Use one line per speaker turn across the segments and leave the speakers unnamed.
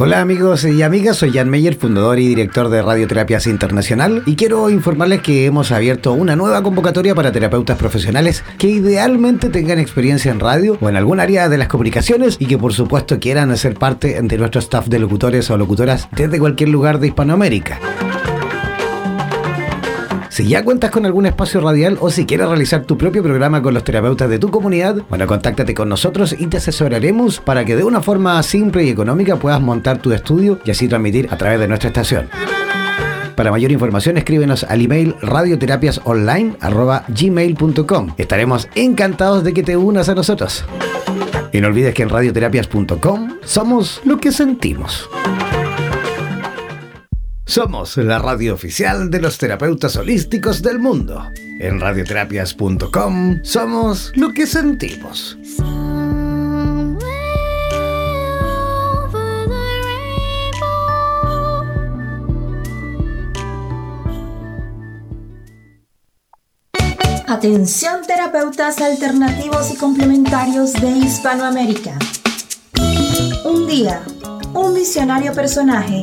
Hola amigos y amigas, soy Jan Meyer, fundador y director de Radioterapias Internacional y quiero informarles que hemos abierto una nueva convocatoria para terapeutas profesionales que idealmente tengan experiencia en radio o en algún área de las comunicaciones y que por supuesto quieran ser parte de nuestro staff de locutores o locutoras desde cualquier lugar de Hispanoamérica. Si ya cuentas con algún espacio radial o si quieres realizar tu propio programa con los terapeutas de tu comunidad, bueno, contáctate con nosotros y te asesoraremos para que de una forma simple y económica puedas montar tu estudio y así transmitir a través de nuestra estación. Para mayor información escríbenos al email radioterapiasonline.gmail.com. Estaremos encantados de que te unas a nosotros. Y no olvides que en radioterapias.com somos lo que sentimos. Somos la radio oficial de los terapeutas holísticos del mundo. En radioterapias.com somos lo que sentimos.
Atención terapeutas alternativos y complementarios de Hispanoamérica. Un día, un visionario personaje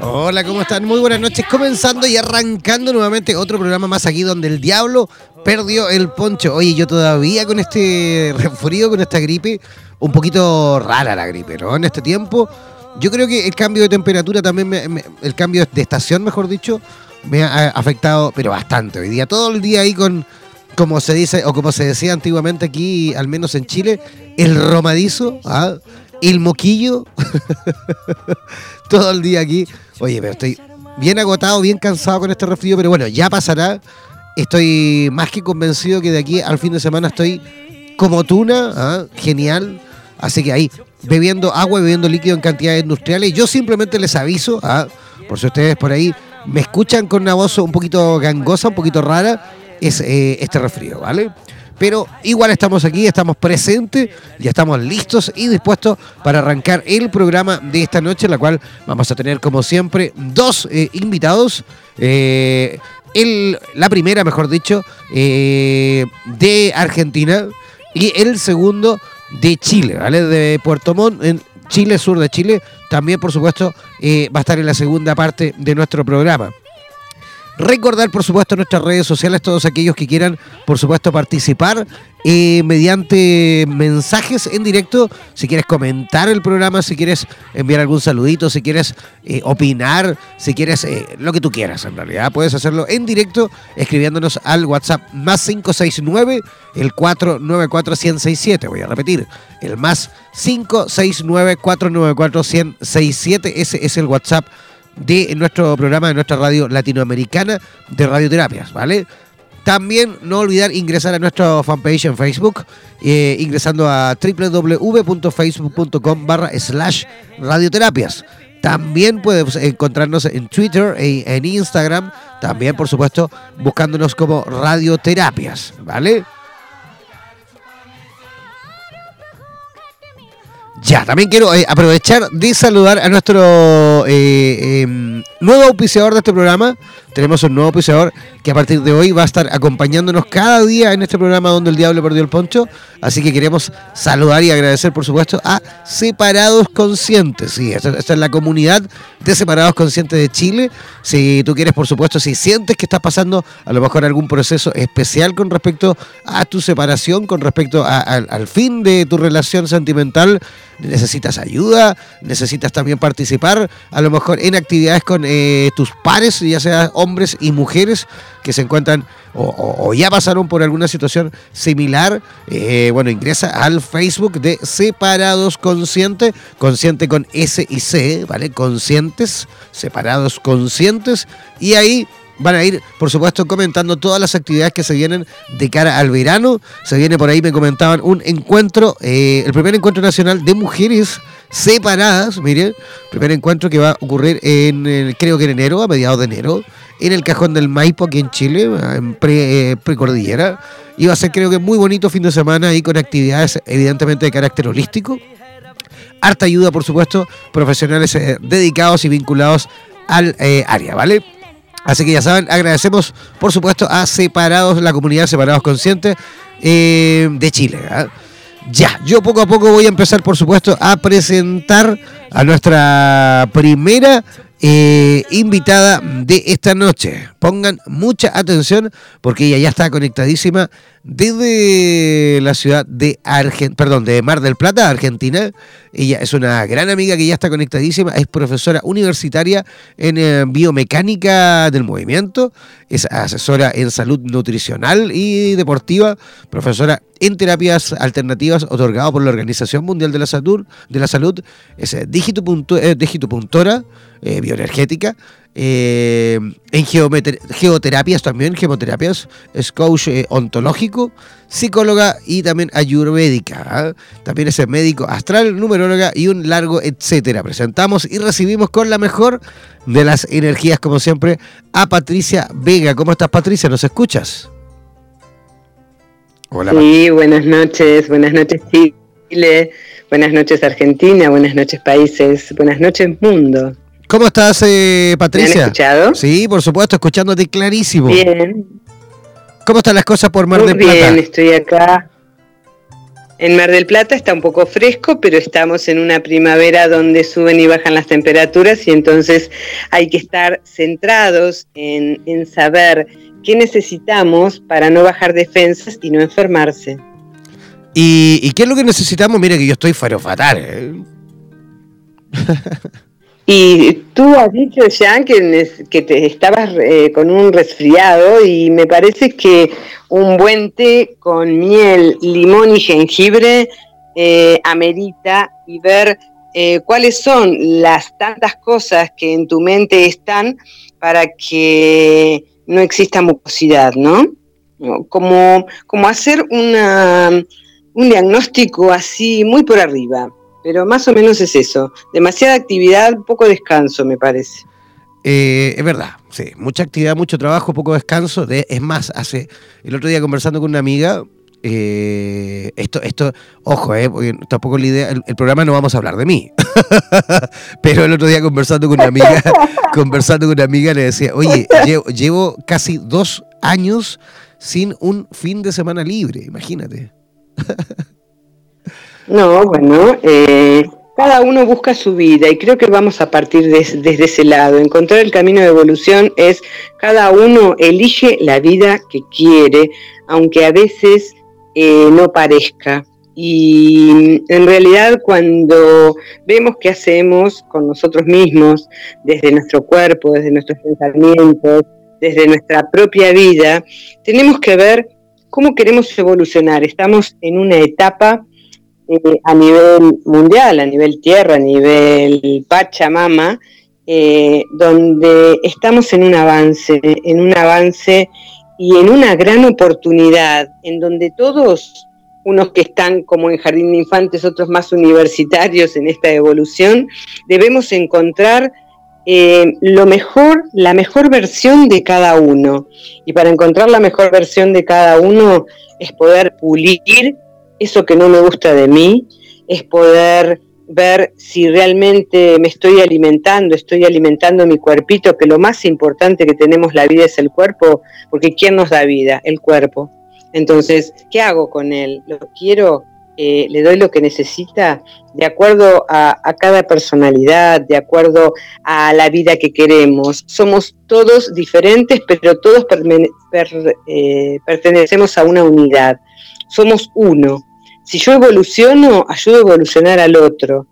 Hola, ¿cómo están? Muy buenas noches. Comenzando y arrancando nuevamente otro programa más aquí donde el diablo perdió el poncho. Oye, yo todavía con este resfrío, con esta gripe, un poquito rara la gripe, ¿no? En este tiempo, yo creo que el cambio de temperatura también, el cambio de estación, mejor dicho, me ha afectado, pero bastante. Hoy día, todo el día ahí con, como se dice, o como se decía antiguamente aquí, al menos en Chile, el romadizo, ¿ah? el moquillo, todo el día aquí. Oye, pero estoy bien agotado, bien cansado con este resfrío, pero bueno, ya pasará. Estoy más que convencido que de aquí al fin de semana estoy como tuna, ¿ah? genial. Así que ahí, bebiendo agua, bebiendo líquido en cantidades industriales. Yo simplemente les aviso, ¿ah? por si ustedes por ahí me escuchan con una voz un poquito gangosa, un poquito rara, es eh, este resfrío, ¿vale? pero igual estamos aquí, estamos presentes, ya estamos listos y dispuestos para arrancar el programa de esta noche, la cual vamos a tener, como siempre, dos eh, invitados. Eh, la primera, mejor dicho, eh, de Argentina y el segundo de Chile, ¿vale? De Puerto Montt, en Chile, sur de Chile. También, por supuesto, va a estar en la segunda parte de nuestro programa. Recordar, por supuesto, nuestras redes sociales, todos aquellos que quieran, por supuesto, participar eh, mediante mensajes en directo. Si quieres comentar el programa, si quieres enviar algún saludito, si quieres eh, opinar, si quieres eh, lo que tú quieras, en realidad, puedes hacerlo en directo escribiéndonos al WhatsApp más 569 el 494 1067. Voy a repetir, el más 569 494 1067. Ese es el WhatsApp de nuestro programa, de nuestra radio latinoamericana de radioterapias, ¿vale? También no olvidar ingresar a nuestra fanpage en Facebook, eh, ingresando a www.facebook.com barra slash radioterapias. También puedes encontrarnos en Twitter e en Instagram. También, por supuesto, buscándonos como Radioterapias, ¿vale? Ya, también quiero eh, aprovechar de saludar a nuestro eh, em, nuevo auspiciador de este programa. Tenemos un nuevo auspiciador que a partir de hoy va a estar acompañándonos cada día en este programa donde el diablo perdió el poncho. Así que queremos saludar y agradecer, por supuesto, a Separados Conscientes. Sí, esta, es la comunidad de Separados Conscientes de Chile. Si tú quieres, por supuesto, si sientes que estás pasando a lo mejor algún proceso especial con respecto a tu separación, con respecto al fin de tu relación sentimental, necesitas ayuda, necesitas también participar, a lo mejor en actividades con eh, tus pares, ya sea hombres y mujeres que se encuentran o, ya pasaron por alguna situación similar, eh, bueno, ingresa al Facebook de Separados Consciente, consciente con S y C, ¿vale? Conscientes, separados conscientes, y ahí van a ir, por supuesto, comentando todas las actividades que se vienen de cara al verano. Se viene por ahí, me comentaban, un encuentro, eh, el primer encuentro nacional de mujeres separadas, miren, primer encuentro que va a ocurrir en, creo que en enero, a mediados de enero, en el Cajón del Maipo, aquí en Chile, en pre, eh, precordillera. Y va a ser, creo que, muy bonito fin de semana ahí con actividades, evidentemente, de carácter holístico. Harta ayuda, por supuesto, profesionales eh, dedicados y vinculados al área, ¿vale? Así que ya saben, agradecemos por supuesto a Separados, la comunidad Separados Conscientes eh, de Chile. ¿ah? Ya, yo poco a poco voy a empezar por supuesto a presentar a nuestra primera eh, invitada de esta noche. Pongan mucha atención porque ella ya está conectadísima desde la ciudad de Argen perdón, de Mar del Plata, Argentina. Ella es una gran amiga que ya está conectadísima, es profesora universitaria en eh, biomecánica del movimiento, es asesora en salud nutricional y deportiva, profesora en terapias alternativas otorgado por la Organización Mundial de la Salud, de la Salud es eh, digitopuntora, eh, bioenergética, eh, en geoterapias también, gemoterapias, es coach eh, ontológico, psicóloga y también ayurvédica. ¿ah? También es médico astral, numeróloga y un largo etcétera. Presentamos y recibimos con la mejor de las energías, como siempre, a Patricia Vega. ¿Cómo estás, Patricia? ¿Nos escuchas?
Hola. Sí, buenas noches, buenas noches Chile, buenas noches Argentina, buenas noches países, buenas noches mundo.
¿Cómo estás, eh, Patricia?
¿Me han escuchado?
Sí, por supuesto, escuchándote clarísimo.
Bien.
¿Cómo están las cosas por Mar del Plata?
Bien, estoy acá. En Mar del Plata está un poco fresco, pero estamos en una primavera donde suben y bajan las temperaturas y entonces hay que estar centrados en, saber qué necesitamos para no bajar defensas y no enfermarse.
¿Y, qué es lo que necesitamos? Mire que yo estoy fatal. ¿eh?
Y tú has dicho, que, que te estabas eh, con un resfriado y me parece que un buen té con miel, limón y jengibre eh, amerita y ver eh, cuáles son las tantas cosas que en tu mente están para que no exista mucosidad, ¿no? Como, como hacer una, un diagnóstico así muy por arriba. Pero más o menos es eso. Demasiada actividad, poco descanso, me parece.
Eh, es verdad, sí. Mucha actividad, mucho trabajo, poco descanso. es más, hace el otro día conversando con una amiga, eh, esto, esto, ojo, eh, porque tampoco la idea, el, programa no vamos a hablar de mí. Pero el otro día conversando con una amiga, conversando con una amiga le decía, oye, llevo, llevo casi dos años sin un fin de semana libre, imagínate.
No, bueno, eh, cada uno busca su vida y creo que vamos a partir desde ese lado. Encontrar el camino de evolución es cada uno elige la vida que quiere, aunque a veces eh, no parezca. Y en realidad cuando vemos qué hacemos con nosotros mismos, desde nuestro cuerpo, desde nuestros pensamientos, desde nuestra propia vida, tenemos que ver cómo queremos evolucionar. Estamos en una etapa eh, a nivel mundial, a nivel tierra, a nivel Pachamama, eh, donde estamos en un avance, en un avance y en una gran oportunidad, en donde todos unos que están como en jardín de infantes, otros más universitarios en esta evolución, debemos encontrar eh, lo mejor, la mejor versión de cada uno. Y para encontrar la mejor versión de cada uno es poder pulir eso que no me gusta de mí, es poder ver si realmente me estoy alimentando, estoy alimentando mi cuerpito, que lo más importante que tenemos la vida es el cuerpo, porque ¿quién nos da vida? El cuerpo. Entonces, ¿qué hago con él? ¿Lo quiero? Eh, ¿Le doy lo que necesita? De acuerdo a, cada personalidad, de acuerdo a la vida que queremos. Somos todos diferentes, pero todos eh, pertenecemos a una unidad. Somos uno. Si yo evoluciono, ayudo a evolucionar al otro.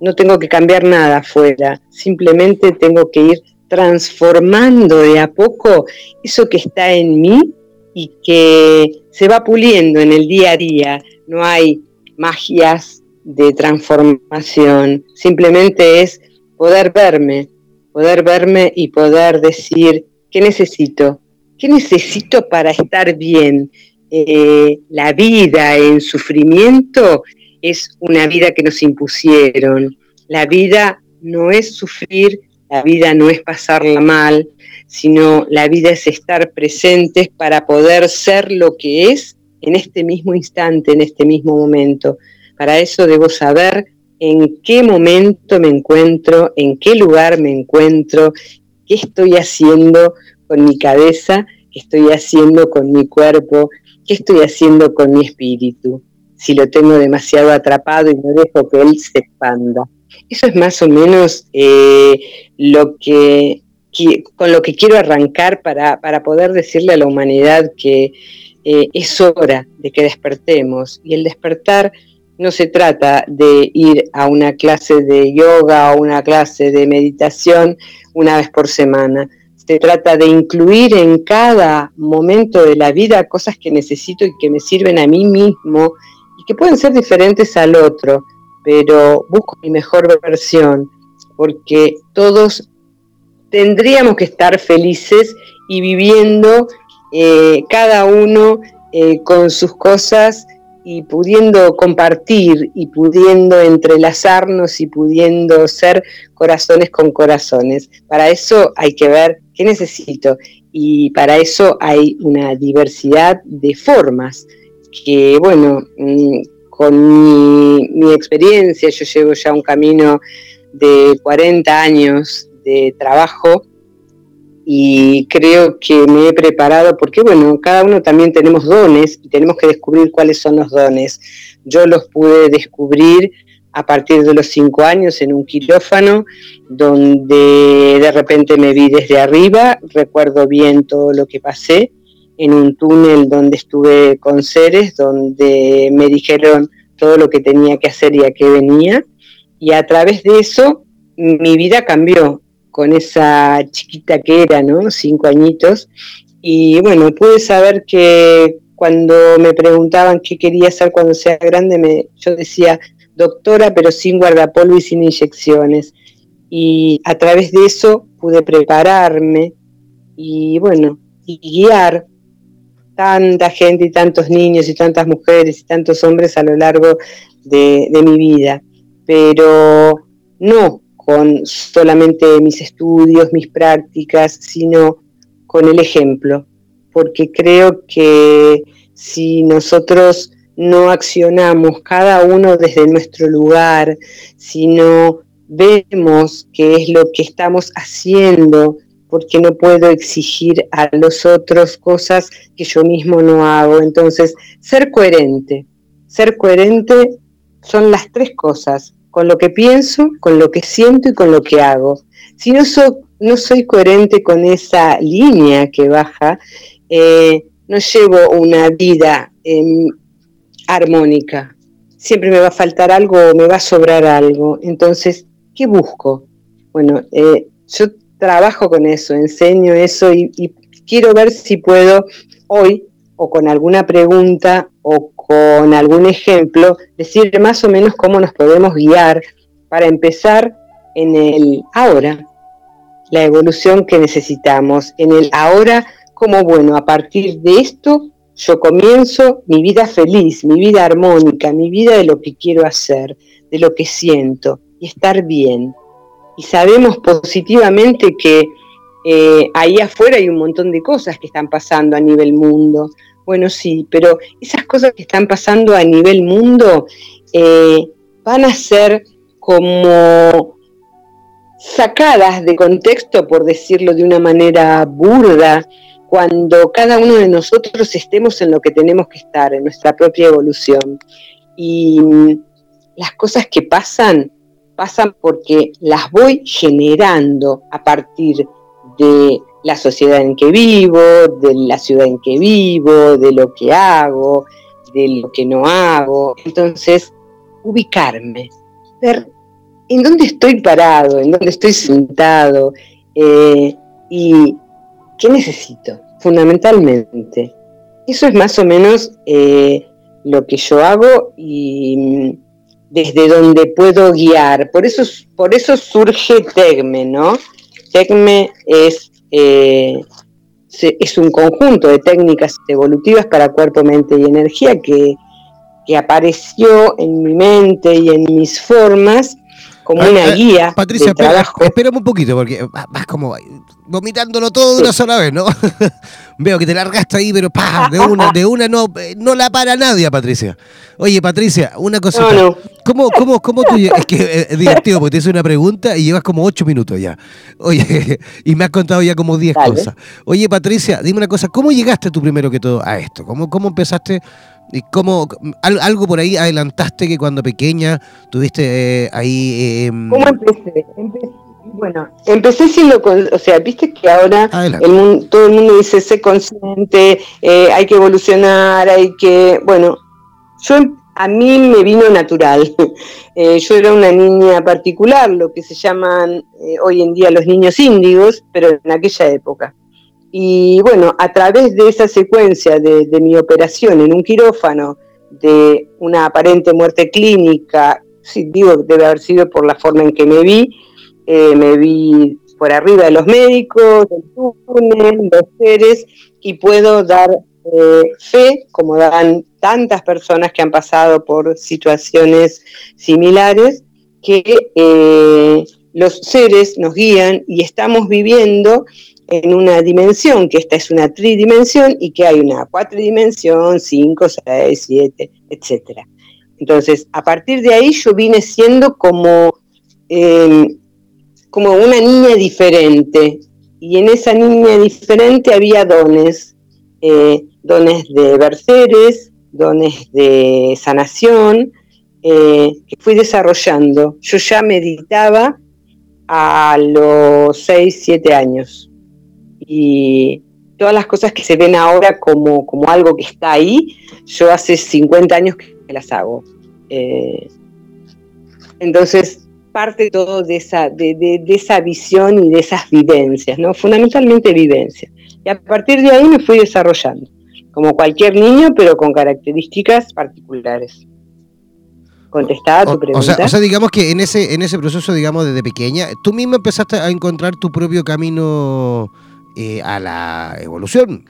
No tengo que cambiar nada afuera, simplemente tengo que ir transformando de a poco eso que está en mí y que se va puliendo en el día a día. No hay magias de transformación, simplemente es poder verme, poder verme y poder decir, ¿qué necesito? ¿Qué necesito para estar bien? Eh, la vida en sufrimiento es una vida que nos impusieron. La vida no es sufrir, la vida no es pasarla mal, sino la vida es estar presentes para poder ser lo que es en este mismo instante, en este mismo momento. Para eso debo saber en qué momento me encuentro, en qué lugar me encuentro, qué estoy haciendo con mi cabeza, qué estoy haciendo con mi cuerpo, ¿Qué estoy haciendo con mi espíritu? Si lo tengo demasiado atrapado y no dejo que él se expanda. Eso es más o menos eh, lo que, con lo que quiero arrancar para, poder decirle a la humanidad que eh, es hora de que despertemos. Y el despertar no se trata de ir a una clase de yoga o una clase de meditación una vez por semana se trata de incluir en cada momento de la vida cosas que necesito y que me sirven a mí mismo y que pueden ser diferentes al otro, pero busco mi mejor versión, porque todos tendríamos que estar felices y viviendo eh, cada uno eh, con sus cosas y pudiendo compartir y pudiendo entrelazarnos y pudiendo ser corazones con corazones. Para eso hay que ver qué necesito y para eso hay una diversidad de formas que, bueno, mm, con mi, mi experiencia, yo llevo ya un camino de 40 años de trabajo y creo que me he preparado porque, bueno, cada uno también tenemos dones y tenemos que descubrir cuáles son los dones. Yo los pude descubrir a partir de los cinco años en un quirófano, donde de repente me vi desde arriba, recuerdo bien todo lo que pasé, en un túnel donde estuve con seres, donde me dijeron todo lo que tenía que hacer y a qué venía, y a través de eso mi vida cambió con esa chiquita que era, ¿no? Cinco añitos. Y bueno, pude saber que cuando me preguntaban qué quería hacer cuando sea grande, me, yo decía doctora, pero sin guardapolvo y sin inyecciones. Y a través de eso pude prepararme y bueno, y guiar tanta gente y tantos niños y tantas mujeres y tantos hombres a lo largo de, de mi vida. Pero no con solamente mis estudios, mis prácticas, sino con el ejemplo, porque creo que si nosotros no accionamos cada uno desde nuestro lugar, si no vemos qué es lo que estamos haciendo, porque no puedo exigir a los otros cosas que yo mismo no hago. Entonces, ser coherente, ser coherente son las tres cosas, con lo que pienso, con lo que siento y con lo que hago. Si no, soy coherente con esa línea que baja, eh, no llevo una vida armónica. Siempre me va a faltar algo o me va a sobrar algo. Entonces, ¿qué busco? Bueno, eh, yo trabajo con eso, enseño eso y quiero ver si puedo hoy o con alguna pregunta o con algún ejemplo, decir más o menos cómo nos podemos guiar para empezar en el ahora, la evolución que necesitamos, en el ahora, como bueno, a partir de esto yo comienzo mi vida feliz, mi vida armónica, mi vida de lo que quiero hacer, de lo que siento y estar bien. Y sabemos positivamente que eh, ahí afuera hay un montón de cosas que están pasando a nivel mundo. Bueno, sí, pero esas cosas que están pasando a nivel mundo eh, van a ser como sacadas de contexto, por decirlo de una manera burda, cuando cada uno de nosotros estemos en lo que tenemos que estar, en nuestra propia evolución. Y las cosas que pasan, pasan porque las voy generando a partir de la sociedad en que vivo, de la ciudad en que vivo, de lo que hago, de lo que no hago. Entonces, ubicarme, ver en dónde estoy parado, en dónde estoy sentado eh, y qué necesito, fundamentalmente. Eso es más o menos eh, lo que yo hago y desde donde puedo guiar. Por eso, por eso surge TECME, ¿no? TECME es, eh, es un conjunto de técnicas evolutivas para cuerpo, mente y energía que, que apareció en mi mente y en mis formas como una eh, guía.
Patricia, espérame un poquito, porque vas como vomitándolo todo de una sola vez, ¿no? Veo que te largaste ahí, pero pa, de una, de una no, eh, no la para nadie, Patricia. Oye, Patricia, una cosa. No, ¿Cómo, cómo, cómo tú Es que eh, es divertido, porque te hice una pregunta y llevas como ocho minutos ya. Oye, y me has contado ya como diez cosas. Oye, Patricia, dime una cosa, ¿cómo llegaste tú primero que todo a esto? ¿Cómo, cómo empezaste? ¿Y cómo, algo por ahí adelantaste que cuando pequeña tuviste eh, ahí...
Em, ¿Cómo empecé? Bueno, empecé siendo, o sea, viste que ahora el todo el mundo dice, sé consciente, eh, hay que evolucionar, hay que, bueno, yo a mí me vino natural. Eh, yo era una niña particular, lo que se llaman hoy en día los niños índigos, pero en aquella época. Y bueno, a través de esa secuencia de, mi operación en un quirófano, de una aparente muerte clínica, sí, digo, debe haber sido por la forma en que me vi, eh, me vi por arriba de los médicos, del túnel, los seres, y puedo dar eh, fe, como dan tantas personas que han pasado por situaciones similares, que eh, los seres nos guían y estamos viviendo en una dimensión, que esta es una tridimensión y que hay una cuatridimensión, cinco, seis, siete, etc. Entonces, a partir de ahí yo vine siendo como, em, como una niña diferente. Y en esa niña diferente había dones, eh, dones de berceres, dones de sanación, eh, que fui desarrollando. Yo ya meditaba a los 6, 7 años y todas las cosas que se ven ahora como, como algo que está ahí, yo hace 50 años que las hago. Eh, entonces, parte todo de esa, de, de, esa visión y de esas vivencias, ¿no? Fundamentalmente vivencias. Y a partir de ahí me fui desarrollando, como cualquier niño, pero con características particulares. Contestada tu pregunta.
O sea, o sea, digamos que en ese, en ese proceso, digamos, desde pequeña, tú misma empezaste a encontrar tu propio camino eh, a la evolución.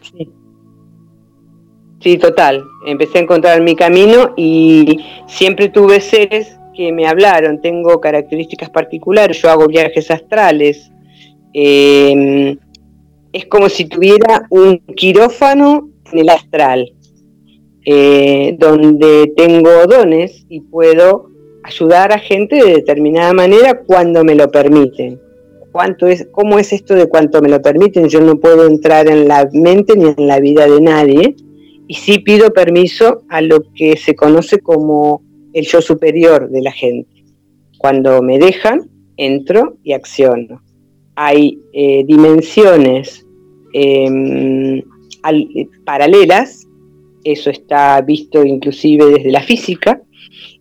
Sí. total. Empecé a encontrar mi camino y siempre tuve seres que me hablaron. Tengo características particulares. Yo hago viajes astrales. Em, es como si tuviera un quirófano en el astral, eh, donde tengo dones y puedo ayudar a gente de determinada manera cuando me lo permiten cuánto es, cómo es esto de cuánto me lo permiten. Yo no puedo entrar en la mente ni en la vida de nadie. Y sí pido permiso a lo que se conoce como el yo superior de la gente. Cuando me dejan, entro y acciono. Hay eh, dimensiones em, paralelas, eso está visto inclusive desde la física,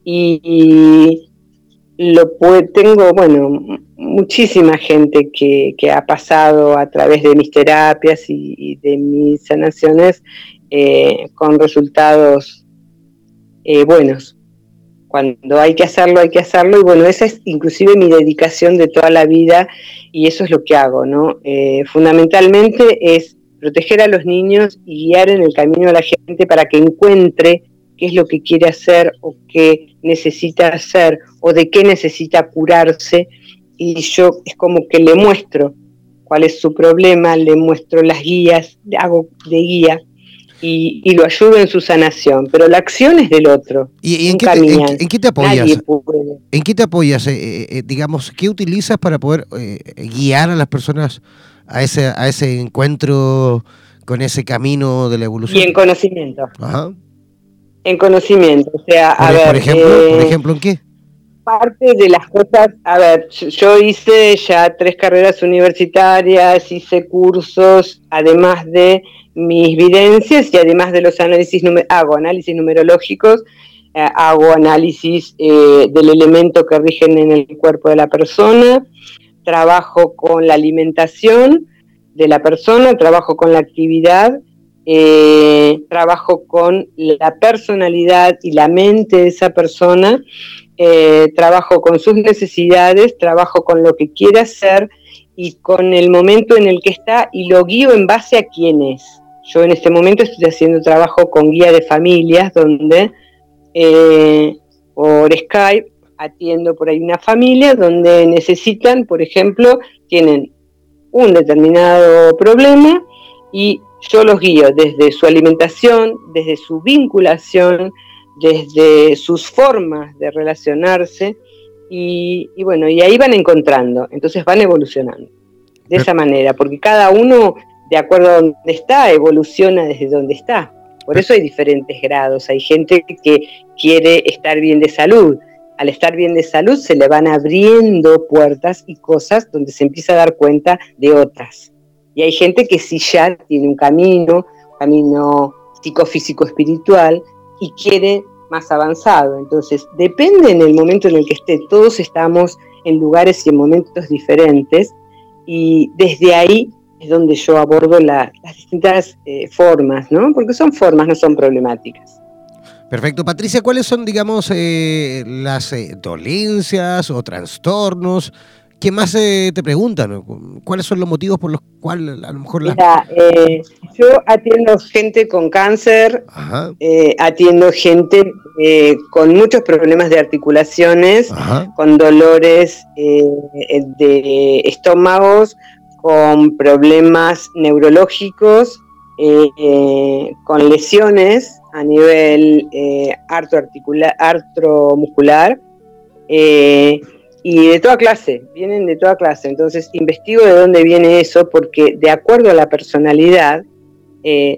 y, lo tengo, bueno, muchísima gente que, ha pasado a través de mis terapias y, de mis sanaciones eh, con resultados eh, buenos. Cuando hay que hacerlo, hay que hacerlo. Y bueno, esa es inclusive mi dedicación de toda la vida y eso es lo que hago, ¿no? Eh, fundamentalmente es proteger a los niños y guiar en el camino a la gente para que encuentre qué es lo que quiere hacer o qué necesita hacer o de qué necesita curarse. Y yo es como que le muestro cuál es su problema, le muestro las guías, hago de guía y, lo ayudo en su sanación. Pero la acción es del otro.
¿Y, en, qué te, en, qué te, apoyas? ¿En qué te apoyas? Eh, eh, digamos, ¿qué utilizas para poder eh, guiar a las personas a ese, a ese encuentro con ese camino de la evolución?
Y en conocimiento. Ajá. En conocimiento. O sea, a
por,
ver.
Por ejemplo, ¿Por ejemplo en qué?
Parte de las cosas, a ver, yo hice ya tres carreras universitarias, hice cursos, además de mis videncias y además de los análisis, hago análisis numerológicos, eh, hago análisis eh, del elemento que rigen en el cuerpo de la persona, trabajo con la alimentación de la persona, trabajo con la actividad, eh, trabajo con la personalidad y la mente de esa persona, trabajo con sus necesidades, trabajo con lo que quiere hacer y con el momento en el que está y lo guío en base a quién es. Yo en este momento estoy haciendo trabajo con guía de familias donde eh, por Skype atiendo por ahí una familia donde necesitan, por ejemplo, tienen un determinado problema y yo los guío desde su alimentación, desde su vinculación, desde sus formas de relacionarse y, y, bueno, y ahí van encontrando, entonces van evolucionando de esa manera, porque cada uno de acuerdo a donde está, evoluciona desde donde está. Por eso hay diferentes grados. Hay gente que quiere estar bien de salud. Al estar bien de salud se le van abriendo puertas y cosas donde se empieza a dar cuenta de otras. Y hay gente que sí ya tiene un camino, camino psicofísico espiritual y quiere más avanzado. Entonces, depende en el momento en el que esté. Todos estamos en lugares y en momentos diferentes y desde ahí es donde yo abordo las distintas eh, formas, ¿no? Porque son formas, no son problemáticas.
Perfecto. Patricia, ¿cuáles son, digamos, eh, las eh, dolencias o trastornos ¿Qué más te preguntan? ¿Cuáles son los motivos por los cuales a lo mejor la...
Mira, yo atiendo gente con cáncer, atiendo gente con muchos problemas de articulaciones, con dolores de estómagos, con problemas neurológicos, eh, eh, con lesiones a nivel eh, artromuscular y de toda clase, vienen de toda clase. Entonces investigo de dónde viene eso porque de acuerdo a la personalidad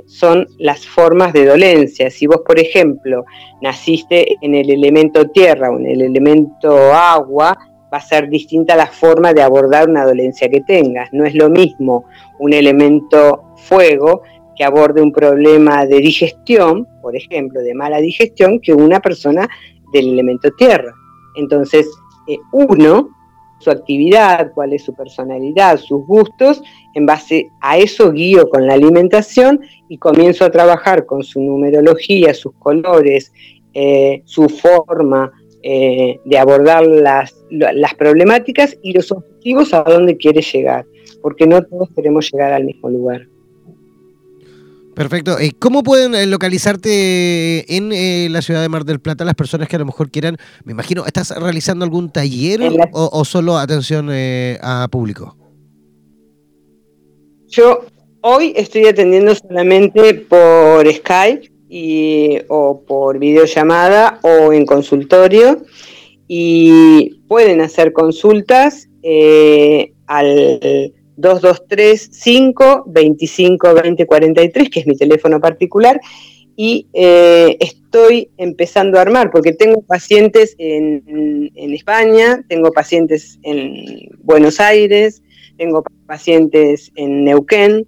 son las formas de dolencia. Si vos, por ejemplo, naciste en el elemento tierra o en el elemento agua, va a ser distinta la forma de abordar una dolencia que tengas. No es lo mismo un elemento fuego que aborde un problema de digestión, por ejemplo, de mala digestión, que una persona del elemento tierra. Entonces, eh, uno, su actividad, cuál es su personalidad, sus gustos, en base a eso guío con la alimentación y comienzo a trabajar con su numerología, sus colores, eh, su forma, eh, de abordar las, las problemáticas y los objetivos a dónde quiere llegar, porque no todos queremos llegar al mismo lugar.
Perfecto. ¿Y ¿Cómo pueden eh, localizarte en eh, la ciudad de Mar del Plata las personas que a lo mejor quieran, me imagino, ¿estás realizando algún taller o, solo atención a público?
Yo hoy estoy atendiendo solamente por Skype o por videollamada o en consultorio y pueden hacer consultas eh, al 223 5 25 20 43, que es mi teléfono particular, y eh, estoy empezando a armar, porque tengo pacientes en, en, España, tengo pacientes en Buenos Aires, tengo pacientes en Neuquén,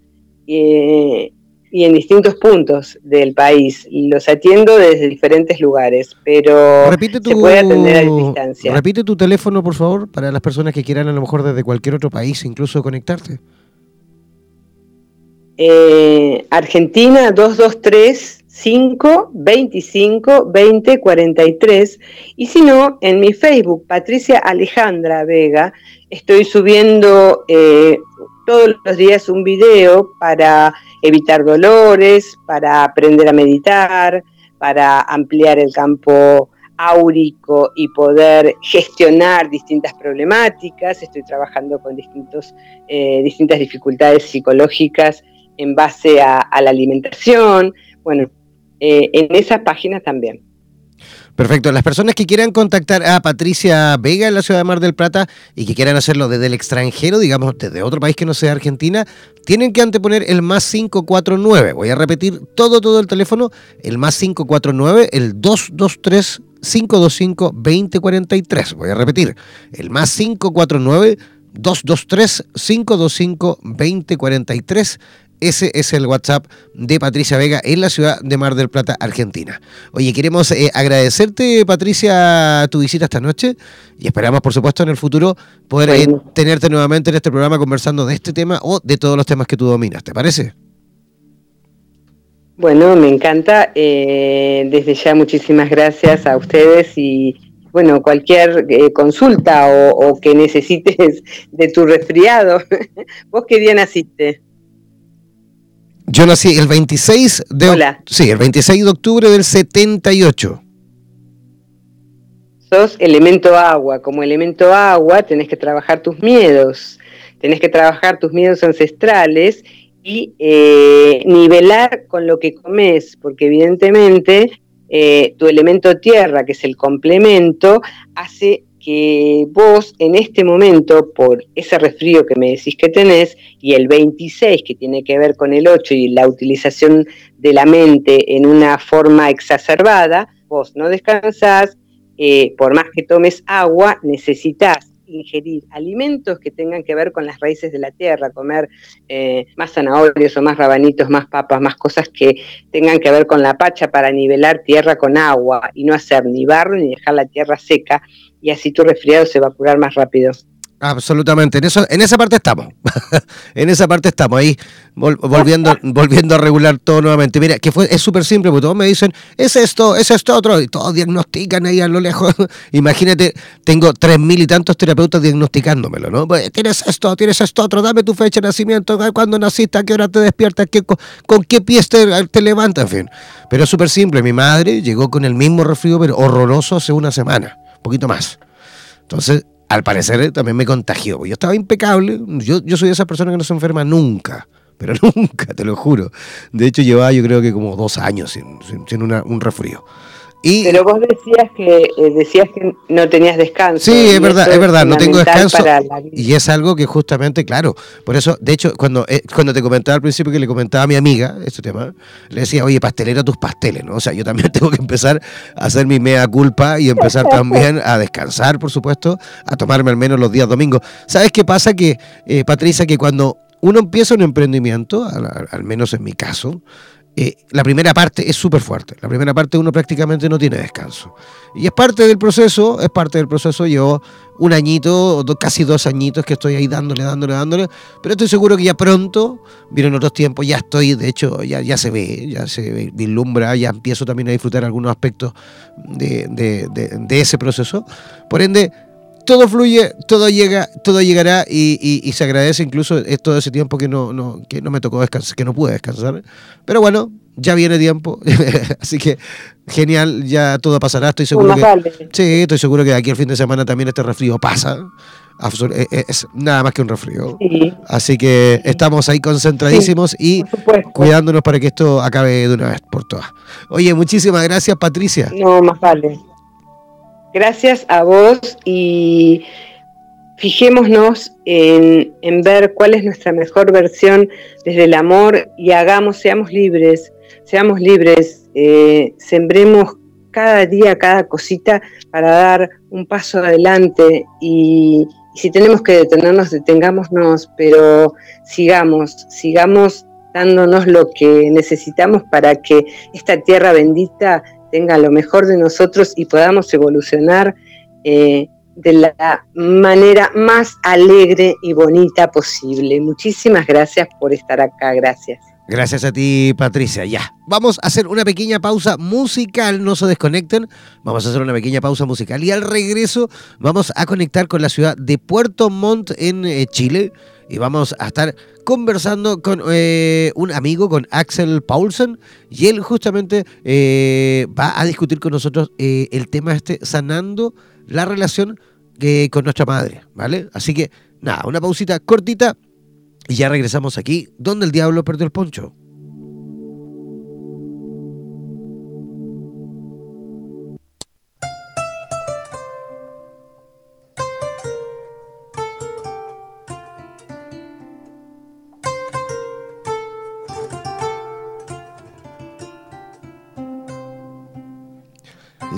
eh, y en distintos puntos del país. Los atiendo desde diferentes lugares, pero se puede atender a distancia.
Repite tu teléfono, por favor, para las personas que quieran a lo mejor desde cualquier otro país incluso conectarte.
Eh, Argentina 223 5 25 20 43 y si no, en mi Facebook, Patricia Alejandra Vega, estoy subiendo eh, todos los días un video para evitar dolores, para aprender a meditar, para ampliar el campo áurico y poder gestionar distintas problemáticas. Estoy trabajando con distintos, eh, distintas dificultades psicológicas en base a, la alimentación. Bueno, eh, en esas páginas también.
Perfecto. Las personas que quieran contactar a Patricia Vega en la ciudad de Mar del Plata y que quieran hacerlo desde el extranjero, digamos, desde otro país que no sea Argentina, tienen que anteponer el más 549. Voy a repetir todo, todo el teléfono. El más 549, el 223 525 2043. Voy a repetir. El más 549 223 525 2043 ese es el WhatsApp de Patricia Vega en la ciudad de Mar del Plata, Argentina. Oye, queremos eh, agradecerte, Patricia, tu visita esta noche y esperamos, por supuesto, en el futuro poder eh, tenerte nuevamente en este programa conversando de este tema o de todos los temas que tú dominas. ¿Te parece?
Bueno, me encanta. Eh, desde ya, muchísimas gracias a ustedes y bueno, cualquier consulta o, o que necesites de tu resfriado. ¿Vos qué día naciste?
Yo nací el 26 de Sí, el 26 de octubre del 78.
Sos elemento agua, como elemento agua tenés que trabajar tus miedos, tenés que trabajar tus miedos ancestrales y eh, nivelar con lo que comes, porque evidentemente eh, tu elemento tierra, que es el complemento, hace que vos en este momento, por ese resfrío que me decís que tenés, y el 26 que tiene que ver con el 8 y la utilización de la mente en una forma exacerbada, vos no descansás, eh, por más que tomes agua, necesitas ingerir alimentos que tengan que ver con las raíces de la tierra, comer eh, más zanahorios o más rabanitos, más papas, más cosas que tengan que ver con la pacha para nivelar tierra con agua y no hacer ni barro ni dejar la tierra seca y así tu resfriado se va a curar más rápido.
Absolutamente, en eso, en esa parte estamos, en esa parte estamos ahí volviendo, volviendo a regular todo nuevamente. Mira, que fue, es súper simple, porque todos me dicen, es esto, es esto otro, y todos diagnostican ahí a lo lejos. Imagínate, tengo tres mil y tantos terapeutas diagnosticándomelo, ¿no? Pues, tienes esto, tienes esto otro, dame tu fecha de nacimiento, cuándo naciste, a qué hora te despiertas, qué, con, qué pies te, te levantas, en fin. Pero es súper simple, mi madre llegó con el mismo resfrío, pero horroroso hace una semana poquito más. Entonces, al parecer también me contagió. Yo estaba impecable. Yo, yo soy esa persona que no se enferma nunca. Pero nunca, te lo juro. De hecho, llevaba yo creo que como dos años sin, sin, un resfrío.
Pero vos decías que eh, decías que no tenías descanso.
Sí, es verdad, es verdad, no tengo descanso. Y es algo que justamente, claro, por eso, de hecho, cuando, eh, cuando te comentaba al principio que le comentaba a mi amiga este tema, le decía, oye, pastelera tus pasteles, ¿no? O sea, yo también tengo que empezar a hacer mi mea culpa y empezar también a descansar, por supuesto, a tomarme al menos los días domingos. ¿Sabes qué pasa? Que, eh, Patricia, que cuando uno empieza un emprendimiento, al menos en mi caso, eh, la primera parte es súper fuerte. La primera parte uno prácticamente no tiene descanso. Y es parte del proceso, es parte del proceso. Yo un añito, casi dos añitos que estoy ahí dándole, dándole, dándole. Pero estoy seguro que ya pronto, vienen otros tiempos, ya estoy, de hecho, ya, ya se ve, ya se vislumbra, ya empiezo también a disfrutar algunos aspectos de, de ese proceso. Por ende, todo fluye, todo llega, todo llegará y, se agradece incluso todo ese tiempo que no, no, que no me tocó descansar, que no pude descansar. Pero bueno, ya viene tiempo, así que genial, ya todo pasará, estoy seguro que sí, estoy seguro que aquí el fin de semana también este resfrío pasa. Eh, eh, es nada más que un resfrío. Así que estamos ahí concentradísimos y cuidándonos para que esto acabe de una vez por todas. Oye, muchísimas gracias, Patricia.
No, más vale. Gracias a vos y fijémonos en, ver cuál es nuestra mejor versión desde el amor y hagamos, seamos libres, seamos libres, eh, sembremos cada día, cada cosita para dar un paso adelante y, y si tenemos que detenernos, detengámonos, pero sigamos, sigamos dándonos lo que necesitamos para que esta tierra bendita tenga lo mejor de nosotros y podamos evolucionar eh, de la manera más alegre y bonita posible. Muchísimas gracias por estar acá, gracias.
Gracias a ti, Patricia. Ya, vamos a hacer una pequeña pausa musical, no se desconecten. Vamos a hacer una pequeña pausa musical y al regreso vamos a conectar con la ciudad de Puerto Montt en eh, Chile y vamos a estar conversando con eh, un amigo, con Axel Paulsen, y él justamente eh, va a discutir con nosotros eh, el tema este, sanando la relación con nuestra madre, ¿vale? Así que nada, una pausita cortita y ya regresamos aquí, donde el diablo perdió el poncho.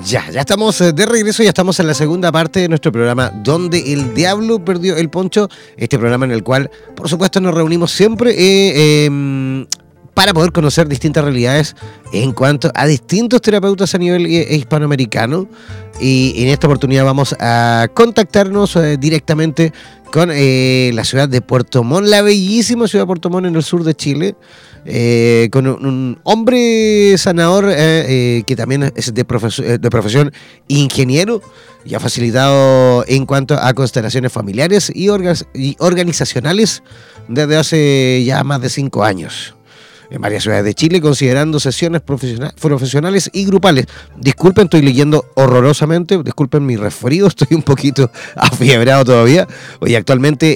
Ya, ya estamos eh, de regreso, ya estamos en la segunda parte de nuestro programa Donde el Diablo Perdió el Poncho, este programa en el cual, por supuesto, nos reunimos siempre eh, em, para poder conocer distintas realidades en cuanto a distintos terapeutas a nivel eh, hispanoamericano. Y en esta oportunidad vamos a contactarnos directamente con la ciudad de Puerto Montt, la bellísima ciudad de Puerto Montt en el sur de Chile. Eh, con un, hombre sanador eh, eh, que también es de, de, profesión ingeniero y ha facilitado en cuanto a constelaciones familiares y, y organizacionales desde hace ya más de cinco años en varias ciudades de Chile, considerando sesiones profesionales y grupales. Disculpen, estoy leyendo horrorosamente, disculpen mi resfrío, estoy un poquito afiebrado todavía. Hoy actualmente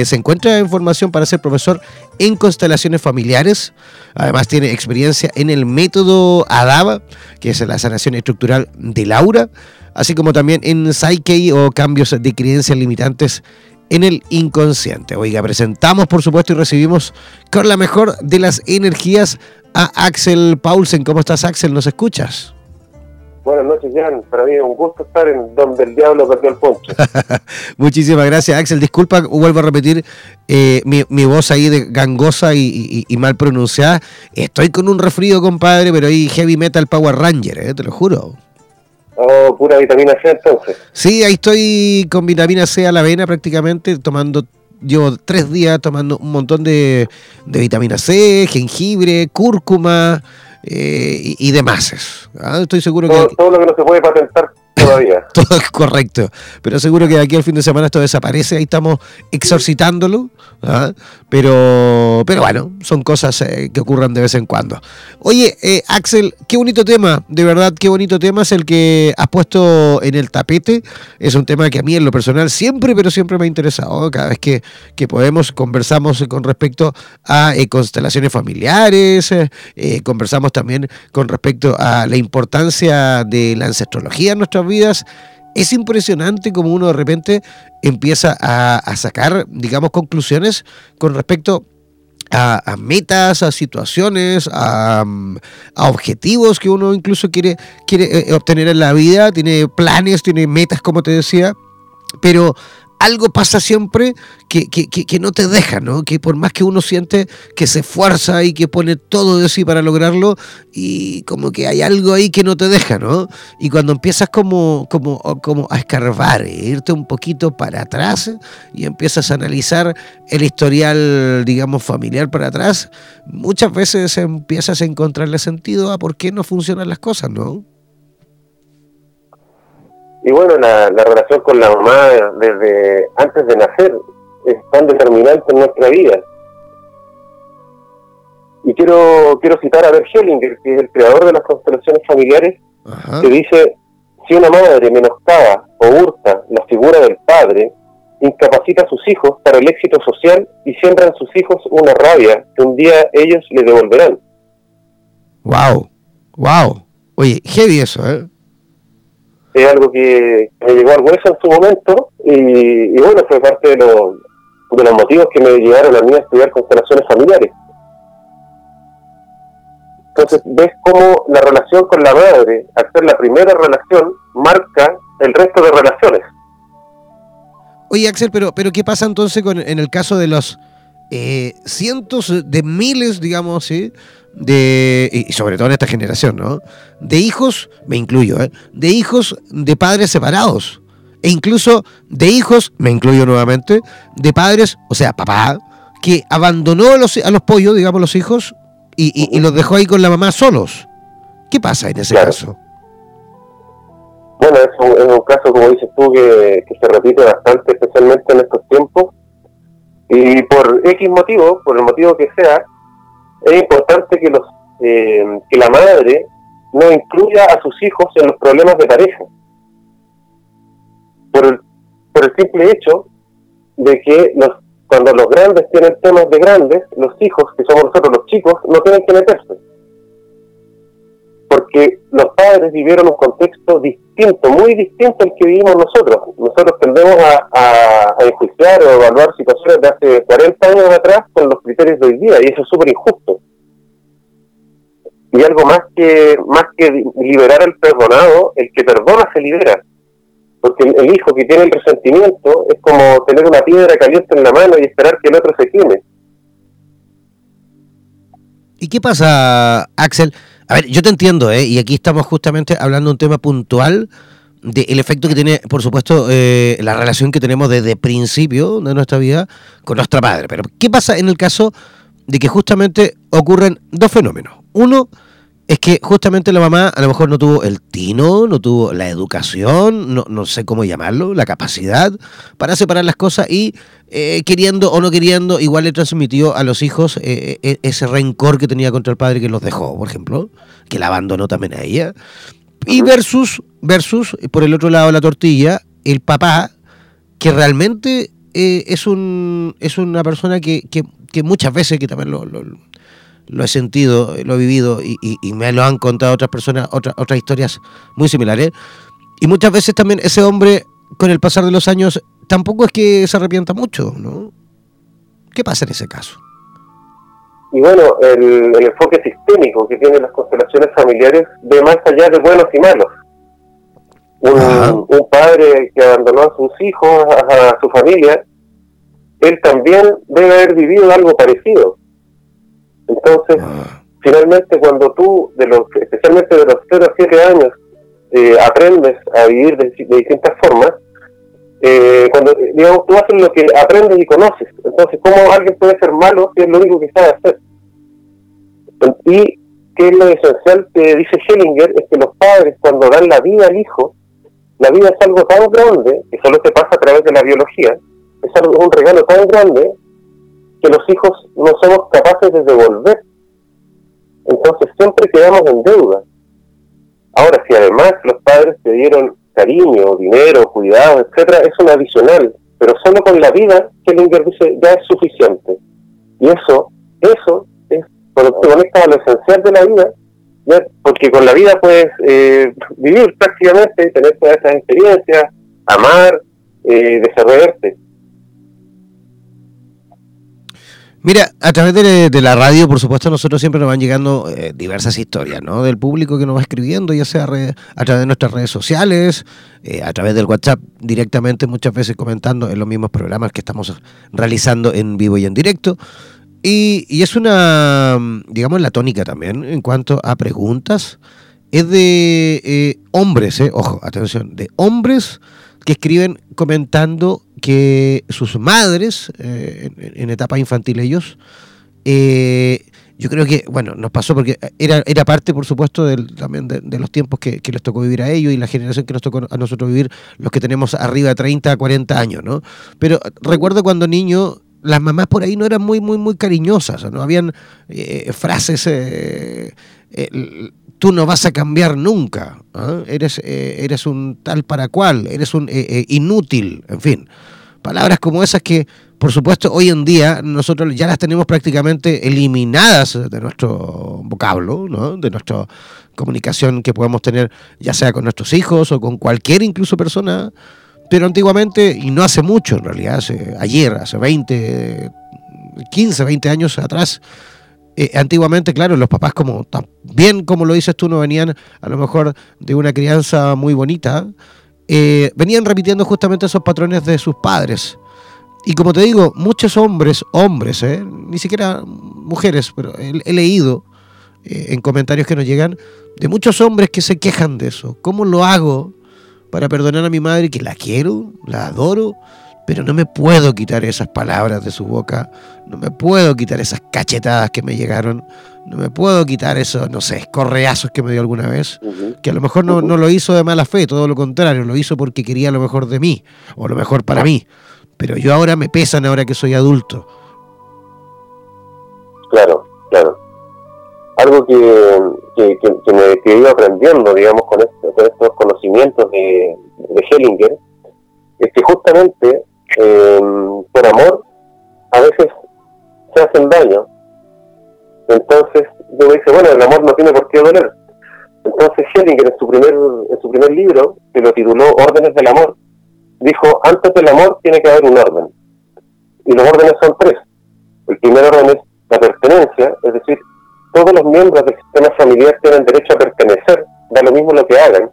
eh, se encuentra en formación para ser profesor en constelaciones familiares. Además tiene experiencia en el método ADABA, que es la sanación estructural de Laura, así como también en Psyche o cambios de creencias limitantes en el inconsciente. Oiga, presentamos por supuesto y recibimos con la mejor de las energías a Axel Paulsen. ¿Cómo estás Axel? ¿Nos escuchas?
Buenas noches, Jan. Para mí es un gusto estar en donde el diablo perdió el poncho.
Muchísimas gracias, Axel. Disculpa, vuelvo a repetir eh, mi, voz ahí de gangosa y, mal pronunciada. Estoy con un resfrío, compadre, pero ahí heavy metal Power Ranger, eh, te lo juro.
Oh, pura vitamina C entonces.
Sí, ahí estoy con vitamina C a la avena prácticamente, tomando, llevo tres días tomando un montón de, de vitamina C, jengibre, cúrcuma eh, y, demás. ¿ah? Estoy seguro
que... Todo lo que no se puede patentar todavía.
Todo es correcto. Pero seguro que aquí al fin de semana esto desaparece. Ahí estamos exorcitándolo. ¿ah? Pero, pero bueno, son cosas eh, que ocurran de vez en cuando. Oye, eh, Axel, qué bonito tema. De verdad, qué bonito tema es el que has puesto en el tapete. Es un tema que a mí en lo personal siempre, pero siempre me ha interesado. Cada vez que, que podemos, conversamos con respecto a eh, constelaciones familiares. conversamos también con respecto a la importancia de la ancestrología en nuestras vidas, es impresionante como uno de repente empieza a, sacar, digamos, conclusiones con respecto a, metas, a situaciones, a, objetivos que uno incluso quiere, quiere eh, obtener en la vida, tiene planes, tiene metas, como te decía, pero algo pasa siempre que, que, no te deja, ¿no? Que por más que uno siente que se esfuerza y que pone todo de sí para lograrlo, y como que hay algo ahí que no te deja, ¿no? Y cuando empiezas como, como, como a escarbar, e irte un poquito para atrás y empiezas a analizar el historial, digamos, familiar para atrás, muchas veces empiezas a encontrarle sentido a por qué no funcionan las cosas, ¿no?
Y bueno, la, relación con la mamá desde antes de nacer es tan determinante en nuestra vida. Y quiero quiero citar a Bert Hellinger, que es el creador de las constelaciones familiares, que dice, si una madre menoscaba o hurta la figura del padre, incapacita a sus hijos para el éxito social y siembra en sus hijos una rabia que un día ellos le devolverán.
Wow, wow. Oye, heavy eso, ¿eh?
Es algo que me llegó al hueso en su momento y, bueno, fue parte de, de los motivos que me llevaron a mí a estudiar constelaciones familiares. Entonces ves cómo la relación con la madre, al ser la primera relación, marca el resto de relaciones.
Oye Axel, pero, pero ¿qué pasa entonces con, en el caso de los eh, cientos de miles, digamos, ¿sí? de, y sobre todo en esta generación, ¿no? De hijos, me incluyo, ¿eh? de hijos de padres separados. E incluso de hijos, me incluyo nuevamente, de padres, o sea, papá, que abandonó a los, a los pollos, digamos, los hijos, y, los dejó ahí con la mamá solos. ¿Qué pasa en ese caso?
Bueno, es un, caso, como dices tú, que, que se repite bastante, especialmente en estos tiempos Y por X motivo, por el motivo que sea, es importante que, los, eh, que la madre no incluya a sus hijos en los problemas de pareja. Por el, por el simple hecho de que los, cuando los grandes tienen temas de grandes, los hijos, que somos nosotros los chicos, no tienen que meterse porque los padres vivieron un contexto distinto, muy distinto al que vivimos nosotros. Nosotros tendemos a, enjuiciar o evaluar situaciones de hace 40 años atrás con los criterios de hoy día, y eso es súper injusto. Y algo más que, más que liberar al perdonado, el que perdona se libera. Porque el, hijo que tiene el resentimiento es como tener una piedra caliente en la mano y esperar que el otro se queme.
¿Y qué pasa, Axel? A ver, yo te entiendo, ¿eh? y aquí estamos justamente hablando de un tema puntual del efecto que tiene, por supuesto, eh, la relación que tenemos desde principio de nuestra vida con nuestra madre. Pero, ¿qué pasa en el caso de que justamente ocurren dos fenómenos? Uno, es que justamente la mamá a lo mejor no tuvo el tino, no tuvo la educación, no, no sé cómo llamarlo, la capacidad para separar las cosas y eh, queriendo o no queriendo, igual le transmitió a los hijos eh, eh, ese rencor que tenía contra el padre que los dejó, por ejemplo, que la abandonó también a ella. Y versus, versus, por el otro lado de la tortilla, el papá, que realmente es, un, es una persona que, que, muchas veces, que también lo lo he sentido, lo he vivido y, me lo han contado otras personas, otras, otras historias muy similares. Y muchas veces también ese hombre, con el pasar de los años, tampoco es que se arrepienta mucho, ¿no? ¿Qué pasa en ese caso?
Y bueno, el, enfoque sistémico que tienen las constelaciones familiares ve más allá de buenos y malos. Un, un, padre que abandonó a sus hijos, a, su familia, él también debe haber vivido algo parecido. Entonces, ah. finalmente cuando tú, de los, especialmente de los 0 a 7 años, eh, aprendes a vivir de, distintas formas, eh, cuando, digamos, tú haces lo que aprendes y conoces. Entonces, ¿cómo alguien puede ser malo si es lo único que sabe hacer? Y que es lo esencial que dice Schellinger, es que los padres cuando dan la vida al hijo, la vida es algo tan grande, que solo se pasa a través de la biología, es algo, un regalo tan grande que los hijos no somos capaces de devolver. Entonces siempre quedamos en deuda. Ahora, si además los padres te dieron cariño, dinero, cuidado, etcétera, es un adicional, pero solo con la vida, que Linger dice, ya es suficiente. Y eso, eso es cuando te conectas a lo esencial de la vida, porque con la vida puedes eh, vivir prácticamente, tener todas esas experiencias, amar, eh, desarrollarte.
Mira, a través de, la radio, por supuesto, nosotros siempre nos van llegando eh, diversas historias, ¿no? Del público que nos va escribiendo, ya sea a través de nuestras redes sociales, eh, a través del WhatsApp directamente, muchas veces comentando en los mismos programas que estamos realizando en vivo y en directo. Y, y es una, digamos, la tónica también en cuanto a preguntas. Es de eh, hombres, eh, ojo, atención, de hombres que escriben comentando que sus madres, eh, en, etapa infantil ellos, eh, yo creo que, bueno, nos pasó porque era, era parte, por supuesto, del, también de, los tiempos que, les tocó vivir a ellos y la generación que nos tocó a nosotros vivir, los que tenemos arriba de 30, 40 años, ¿no? Pero recuerdo cuando niño, las mamás por ahí no eran muy, muy, muy cariñosas, ¿no? Habían eh, frases tú no vas a cambiar nunca, ¿ah? eres, eh, eres un tal para cual, eres un eh, eh, inútil, en fin. Palabras como esas que, por supuesto, hoy en día nosotros ya las tenemos prácticamente eliminadas de nuestro vocablo, de nuestra comunicación que podemos tener, ya sea con nuestros hijos o con cualquier incluso persona. Pero antiguamente, y no hace mucho en realidad, hace, ayer, hace 20, 15, 20 años atrás, eh, antiguamente, claro, los papás, como bien como lo dices tú, no venían a lo mejor de una crianza muy bonita, eh, venían repitiendo justamente esos patrones de sus padres. Y como te digo, muchos hombres, hombres, eh, ni siquiera mujeres, pero he, leído en comentarios que nos llegan de muchos hombres que se quejan de eso. ¿Cómo lo hago para perdonar a mi madre que la quiero, la adoro? Pero no me puedo quitar esas palabras de su boca, no me puedo quitar esas cachetadas que me llegaron, no me puedo quitar esos, no sé, correazos que me dio alguna vez, que a lo mejor no, lo hizo de mala fe, todo lo contrario, lo hizo porque quería lo mejor de mí, o lo mejor para mí. pero yo ahora me pesan ahora que soy adulto.
Claro, claro. Algo que, que, me, he ido aprendiendo, digamos, con, estos conocimientos de, de Hellinger, es que justamente em, por amor a veces se hacen daño. Entonces, me dice, bueno, el amor no tiene por qué doler. Entonces Hellinger en su primer, en su primer libro, que lo tituló Órdenes del Amor, dijo, antes del amor tiene que haber un orden. Y los órdenes son tres. El primer orden es la pertenencia, es decir, todos los miembros del sistema familiar tienen derecho a pertenecer, da lo mismo lo que hagan.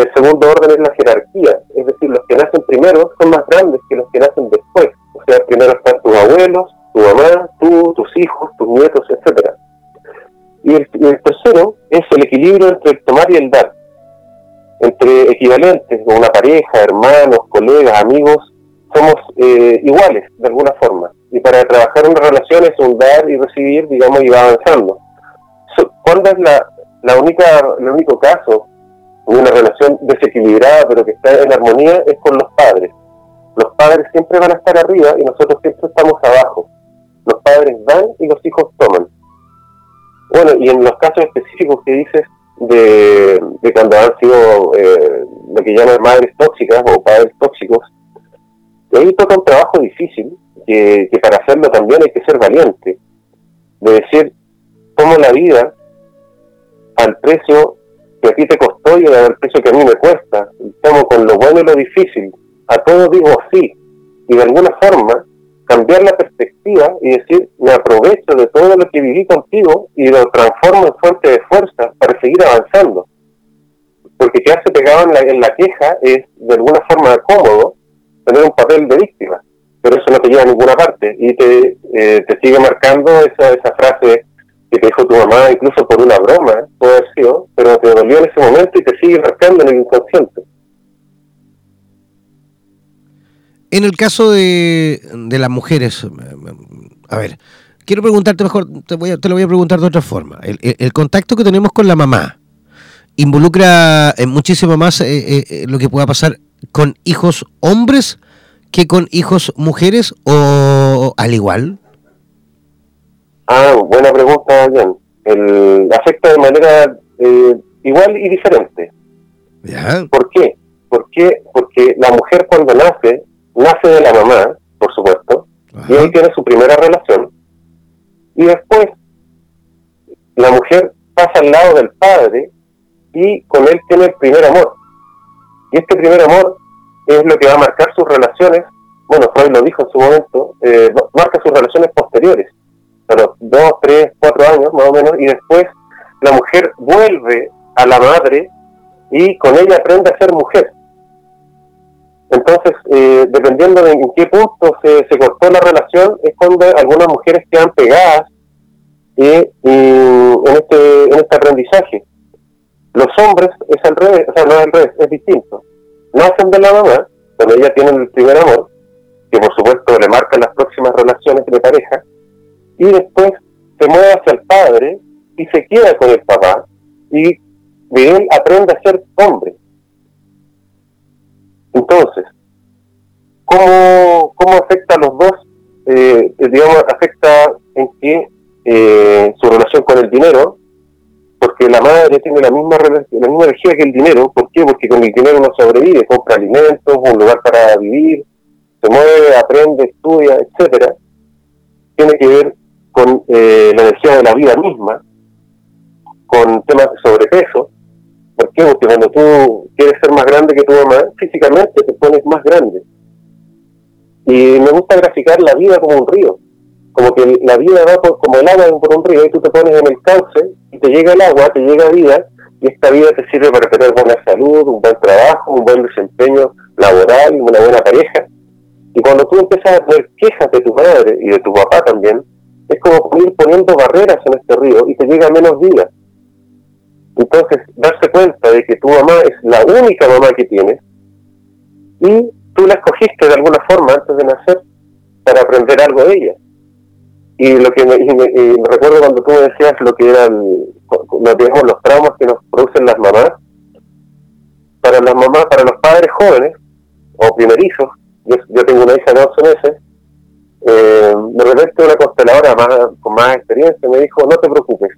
El segundo orden es la jerarquía, es decir, los que nacen primero son más grandes que los que nacen después. O sea, primero están tus abuelos, tu mamá, tú, tus hijos, tus nietos, etcétera. Y el, tercero es el equilibrio entre el tomar y el dar. Entre equivalentes, una pareja, hermanos, colegas, amigos, somos eh, iguales de alguna forma. Y para trabajar en relaciones, un dar y recibir, digamos, y va avanzando. ¿Cuándo es la única, el único caso de una relación desequilibrada, pero que está en armonía, es con los padres? Los padres siempre van a estar arriba y nosotros siempre estamos abajo. Los padres dan y los hijos toman. Bueno, y en los casos específicos que dices de, cuando han sido eh, lo que llaman madres tóxicas o padres tóxicos, ahí toca un trabajo difícil, que, para hacerlo también hay que ser valiente, de decir cómo la vida, al precio que a ti te costó y al precio que a mí me cuesta, como con lo bueno y lo difícil, a todo digo sí, y de alguna forma cambiar la perspectiva y decir, me aprovecho de todo lo que viví contigo y lo transformo en fuente de fuerza para seguir avanzando. Porque quedarse pegado en la, en la queja es de alguna forma cómodo tener un papel de víctima, pero eso no te lleva a ninguna parte. Y te, eh, te sigue marcando esa, esa frase que te dijo tu mamá, incluso por una broma, puede haber sido, pero te dolió en ese momento y te sigue marcando en el inconsciente.
En el caso de, de las mujeres, a ver, quiero preguntarte mejor, te, voy a, te lo voy a preguntar de otra forma. El, contacto que tenemos con la mamá involucra eh, muchísimo más eh, eh, lo que pueda pasar con hijos hombres que con hijos mujeres o al igual.
Ah, buena pregunta, Jan. El, afecta de manera igual y diferente. ¿Por qué? ¿Por qué? Porque la mujer cuando nace nace de la mamá, por supuesto, y ahí tiene su primera relación, y después la mujer pasa al lado del padre y con él tiene el primer amor. Y este primer amor es lo que va a marcar sus relaciones, bueno, Freud lo dijo en su momento, eh, marca sus relaciones posteriores, a los dos, tres, cuatro años más o menos, y después la mujer vuelve a la madre y con ella aprende a ser mujer. Entonces, eh, dependiendo de en qué punto se, cortó la relación, es cuando algunas mujeres quedan pegadas en, este, en este aprendizaje. Los hombres es al revés, o sea, no es al revés, es distinto. Nacen de la mamá, cuando ella tiene el primer amor, que por supuesto le marcan las próximas relaciones de pareja, y después se mueve hacia el padre y se queda con el papá, y él aprende a ser hombre. Entonces, ¿cómo, cómo afecta a los dos? Eh, digamos, afecta en que eh, su relación con el dinero, porque la madre tiene la misma, la misma energía que el dinero, ¿por qué? Porque con el dinero uno sobrevive, compra alimentos, un lugar para vivir, se mueve, aprende, estudia, etcétera. Tiene que ver con eh, la energía de la vida misma, con temas de sobrepeso, ¿Por qué? Porque cuando tú quieres ser más grande que tu mamá, físicamente te pones más grande. Y me gusta graficar la vida como un río. Como que la vida va como el agua por un río y tú te pones en el cauce y te llega el agua, te llega vida y esta vida te sirve para tener buena salud, un buen trabajo, un buen desempeño laboral, una buena pareja. Y cuando tú empiezas a tener quejas de tu madre y de tu papá también, es como ir poniendo barreras en este río y te llega menos vida. Entonces, darse cuenta de que tu mamá es la única mamá que tienes y tú la escogiste de alguna forma antes de nacer para aprender algo de ella. Y lo que me, recuerdo cuando tú me decías lo que eran los traumas que nos producen las mamás, para las mamás, para los padres jóvenes o primerizos, yo, tengo una hija de 11 meses, eh, de repente una consteladora más, con más experiencia me dijo, no te preocupes,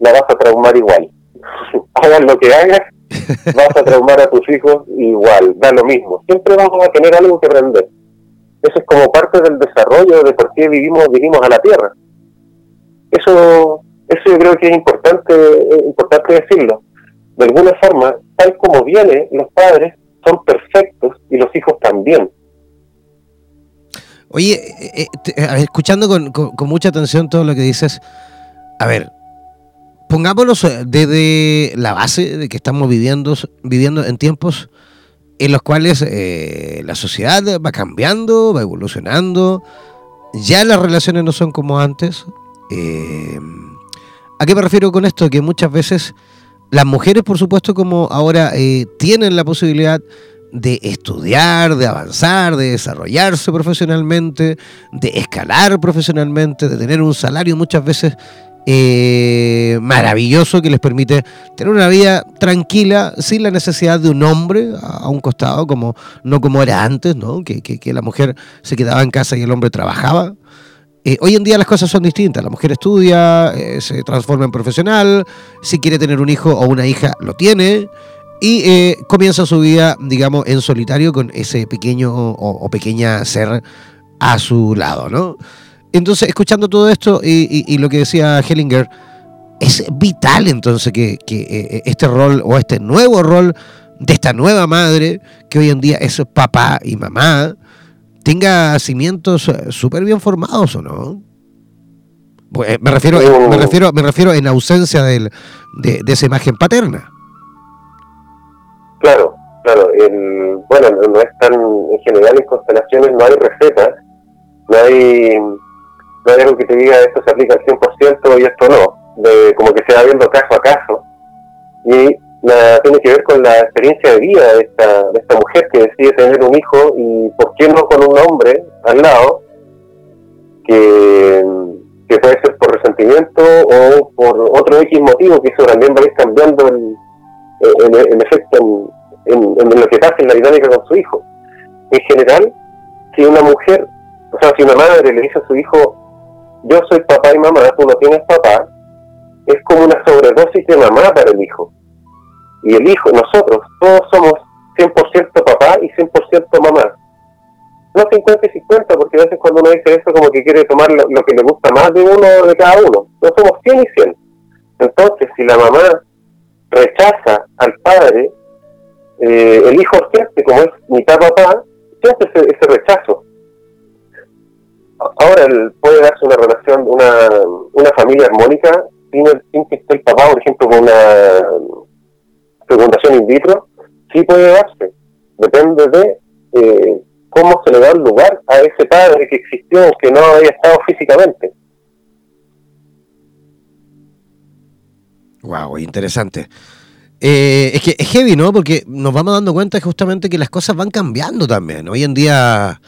la vas a traumar igual. hagas lo que hagas, vas a traumar a tus hijos igual, da lo mismo. Siempre vamos a tener algo que aprender. Eso es como parte del desarrollo de por qué vivimos, vivimos a la Tierra. Eso, eso yo creo que es importante, importante decirlo. De alguna forma, tal como viene, los padres son perfectos y los hijos también.
Oye, eh, eh, escuchando con, mucha atención todo lo que dices, a ver, pongámonos eh, desde la base de que estamos viviendo, viviendo en tiempos en los cuales la sociedad va cambiando, va evolucionando, ya las relaciones no son como antes. ¿A qué me refiero con esto? Que muchas veces las mujeres, por supuesto, como ahora tienen la posibilidad de estudiar, de avanzar, de desarrollarse profesionalmente, de escalar profesionalmente, de tener un salario muchas veces eh, maravilloso que les permite tener una vida tranquila sin la necesidad de un hombre a, un costado, como no como era antes, ¿no? Que, que, la mujer se quedaba en casa y el hombre trabajaba. Eh, hoy en día las cosas son distintas. La mujer estudia, eh, se transforma en profesional, si quiere tener un hijo o una hija, lo tiene y eh, comienza su vida, digamos, en solitario con ese pequeño o, pequeña ser a su lado, ¿no? Entonces, escuchando todo esto y, lo que decía Hellinger, es vital entonces que, eh, este rol o este nuevo rol de esta nueva madre, que hoy en día es papá y mamá, tenga cimientos eh, súper bien formados o no. Me refiero, me refiero, me refiero en ausencia de esa imagen paterna.
Claro, claro. bueno, no es tan, en general en constelaciones no hay recetas, no hay, no algo que te diga esto se aplica al 100% y esto no, de, como que se va viendo caso a caso. Y nada, tiene que ver con la experiencia de vida de esta, de esta mujer que decide tener un hijo y por qué no con un hombre al lado que, que puede ser por resentimiento o por otro X motivo que eso también va a ir cambiando el, en, efecto en, lo que pasa en la dinámica con su hijo. En general, si una mujer, o sea, si una madre le dice a su hijo, yo soy papá y mamá, tú no tienes papá, es como una sobredosis de mamá para el hijo. Y el hijo, nosotros, todos somos 100% papá y 100% mamá. No 50 y 50, porque a veces cuando uno dice eso como que quiere tomar lo, lo que le gusta más de uno de cada uno. No somos 100 y 100. Entonces, si la mamá rechaza al padre, eh, el hijo siente, como es mitad papá, siente ese, ese rechazo. Ahora puede darse una relación, una, una familia armónica sin, sin que esté el papá, por ejemplo, con una fecundación in vitro, sí puede darse. Depende de eh, cómo se le da el lugar a ese padre que existió, que no había estado físicamente.
Wow, interesante. Eh, es que es heavy, ¿no? Porque nos vamos dando cuenta justamente que las cosas van cambiando también. Hoy en día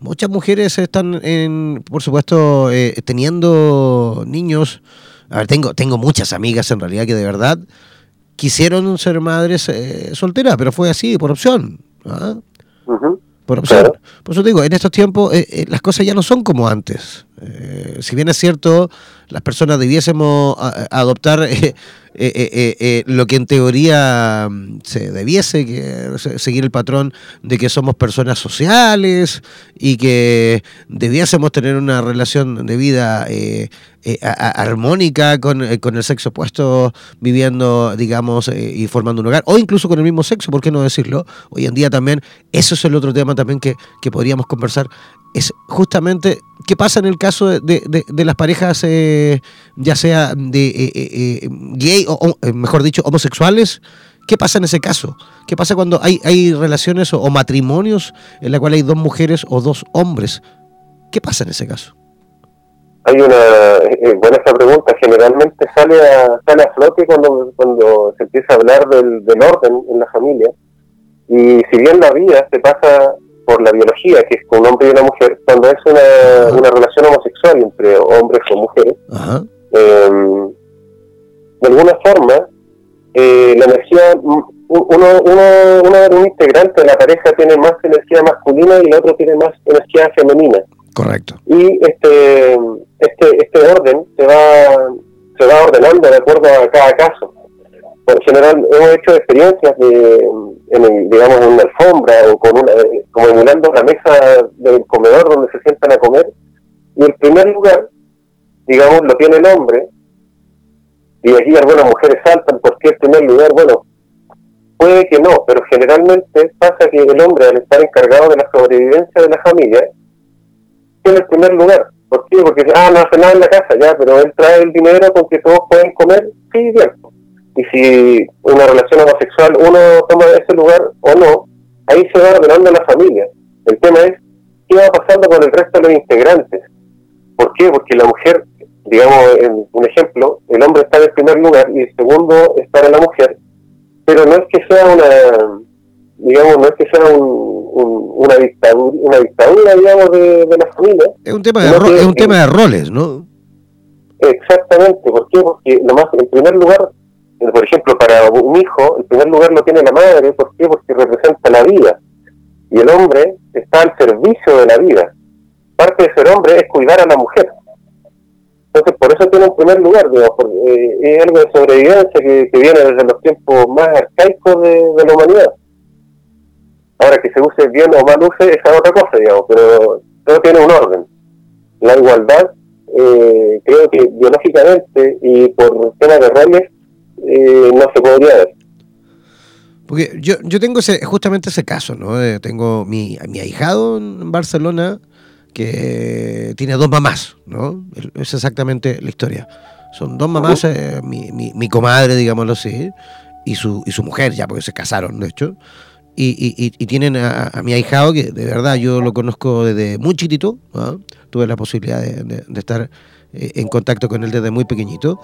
muchas mujeres están, en, por supuesto, eh, teniendo niños. A ver, tengo, tengo muchas amigas en realidad que de verdad quisieron ser madres eh, solteras, pero fue así, por opción. ¿ah? Por opción. Por eso digo, en estos tiempos las cosas ya no son como antes. si bien es cierto, las personas debiésemos adoptar eh, eh, eh, lo que en teoría mm, se debiese que, seguir el patrón de que somos personas sociales y que debiésemos tener una relación de vida armónica con, el sexo opuesto, viviendo, digamos, y formando un hogar, o incluso con el mismo sexo, ¿por qué no decirlo? Hoy en día también, eso es el otro tema también que, que podríamos conversar, es justamente qué pasa en el caso de, de, las parejas, eh, ya sea de eh, eh, gay o, mejor dicho, homosexuales. ¿Qué pasa en ese caso? ¿Qué pasa cuando hay, hay relaciones o, matrimonios en la cual hay dos mujeres o dos hombres? ¿Qué pasa en ese caso?
Hay una, buena esta pregunta, generalmente sale a, sale a flote cuando, cuando se empieza a hablar del, del orden en la familia. Y si bien la vida se pasa por la biología, que es con un hombre y una mujer, cuando es una, una relación homosexual entre hombres o mujeres, em, de alguna forma, eh, la energía uno, uno, uno de los integrantes de la pareja tiene más energía masculina y el otro tiene más energía femenina.
Correcto.
Y este, este, este orden se va, se va ordenando de acuerdo a cada caso. Por general hemos hecho experiencias de, en digamos, en una alfombra o con una, como emulando la mesa del comedor donde se sientan a comer. Y el primer lugar, digamos, lo tiene el hombre. Y aquí algunas mujeres saltan porque el primer lugar, bueno, puede que no, pero generalmente pasa que el hombre, al estar encargado de la sobrevivencia de la familia, tiene el primer lugar. ¿Por qué? Porque, ah, no hace nada en la casa, ya, pero él trae el dinero con que todos pueden comer, sí, bien. Y si una relación homosexual uno toma ese lugar o no, ahí se va ordenando la familia. El tema es, ¿qué va pasando con el resto de los integrantes? ¿Por qué? Porque la mujer, digamos, en un ejemplo, el hombre está en el primer lugar y el segundo está en la mujer, pero no es que sea una, digamos, no es que sea una dictadura, una dictadura, digamos, de, la familia.
Es un tema de, es un tema de roles, ¿no?
Exactamente, ¿por qué? Porque nomás, en primer lugar, por ejemplo, para un hijo, en primer lugar lo tiene la madre, ¿por qué? Porque representa la vida. Y el hombre está al servicio de la vida. Parte de ser hombre es cuidar a la mujer. Entonces, por eso tiene un primer lugar, digamos, eh, es algo de sobrevivencia que, viene desde los tiempos más arcaicos de, la humanidad. Ahora, que se use bien o mal use, esa es otra cosa, digamos, pero todo tiene un orden. La igualdad, eh, creo que biológicamente y por temas de roles, eh, no se podría ver.
Porque yo, yo tengo ese, justamente ese caso, ¿no? tengo mi, mi ahijado en Barcelona, que tiene dos mamás, ¿no? Es exactamente la historia. Son dos mamás, eh, mi, mi, comadre, digámoslo así, y su, y su mujer, ya porque se casaron, de hecho. Y, y, tienen a, mi ahijado, que de verdad yo lo conozco desde muy chiquitito, tuve la posibilidad de, estar eh, en contacto con él desde muy pequeñito.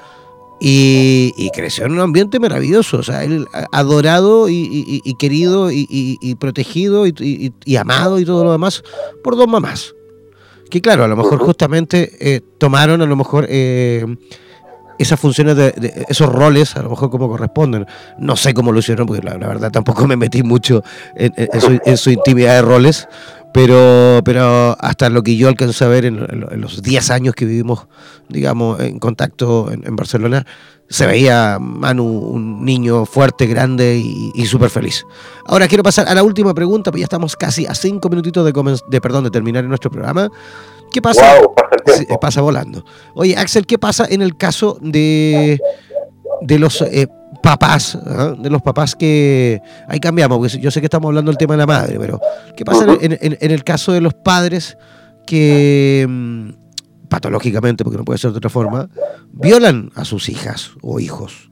Y, creció en un ambiente maravilloso, o sea, él adorado y, querido y, protegido y, amado y todo lo demás por dos mamás que claro, a lo mejor justamente eh, tomaron a lo mejor eh, esas funciones de, esos roles, a lo mejor como corresponden. No sé cómo lo hicieron, porque la, verdad tampoco me metí mucho en, su, intimidad de roles, pero, pero hasta lo que yo alcancé a ver en, los 10 años que vivimos, digamos, en contacto en, Barcelona, se veía Manu un niño fuerte, grande y, súper feliz. Ahora quiero pasar a la última pregunta, pues ya estamos casi a cinco minutitos de, de, perdón, de terminar nuestro programa. ¿Qué pasa? pasa, volando. Oye, Axel, ¿qué pasa en el caso de, de los eh, papás, ¿ah? de los papás que... Ahí cambiamos, porque yo sé que estamos hablando del tema de la madre, pero ¿qué pasa en, el caso de los padres que, mm, patológicamente, porque no puede ser de otra forma, violan a sus hijas o hijos?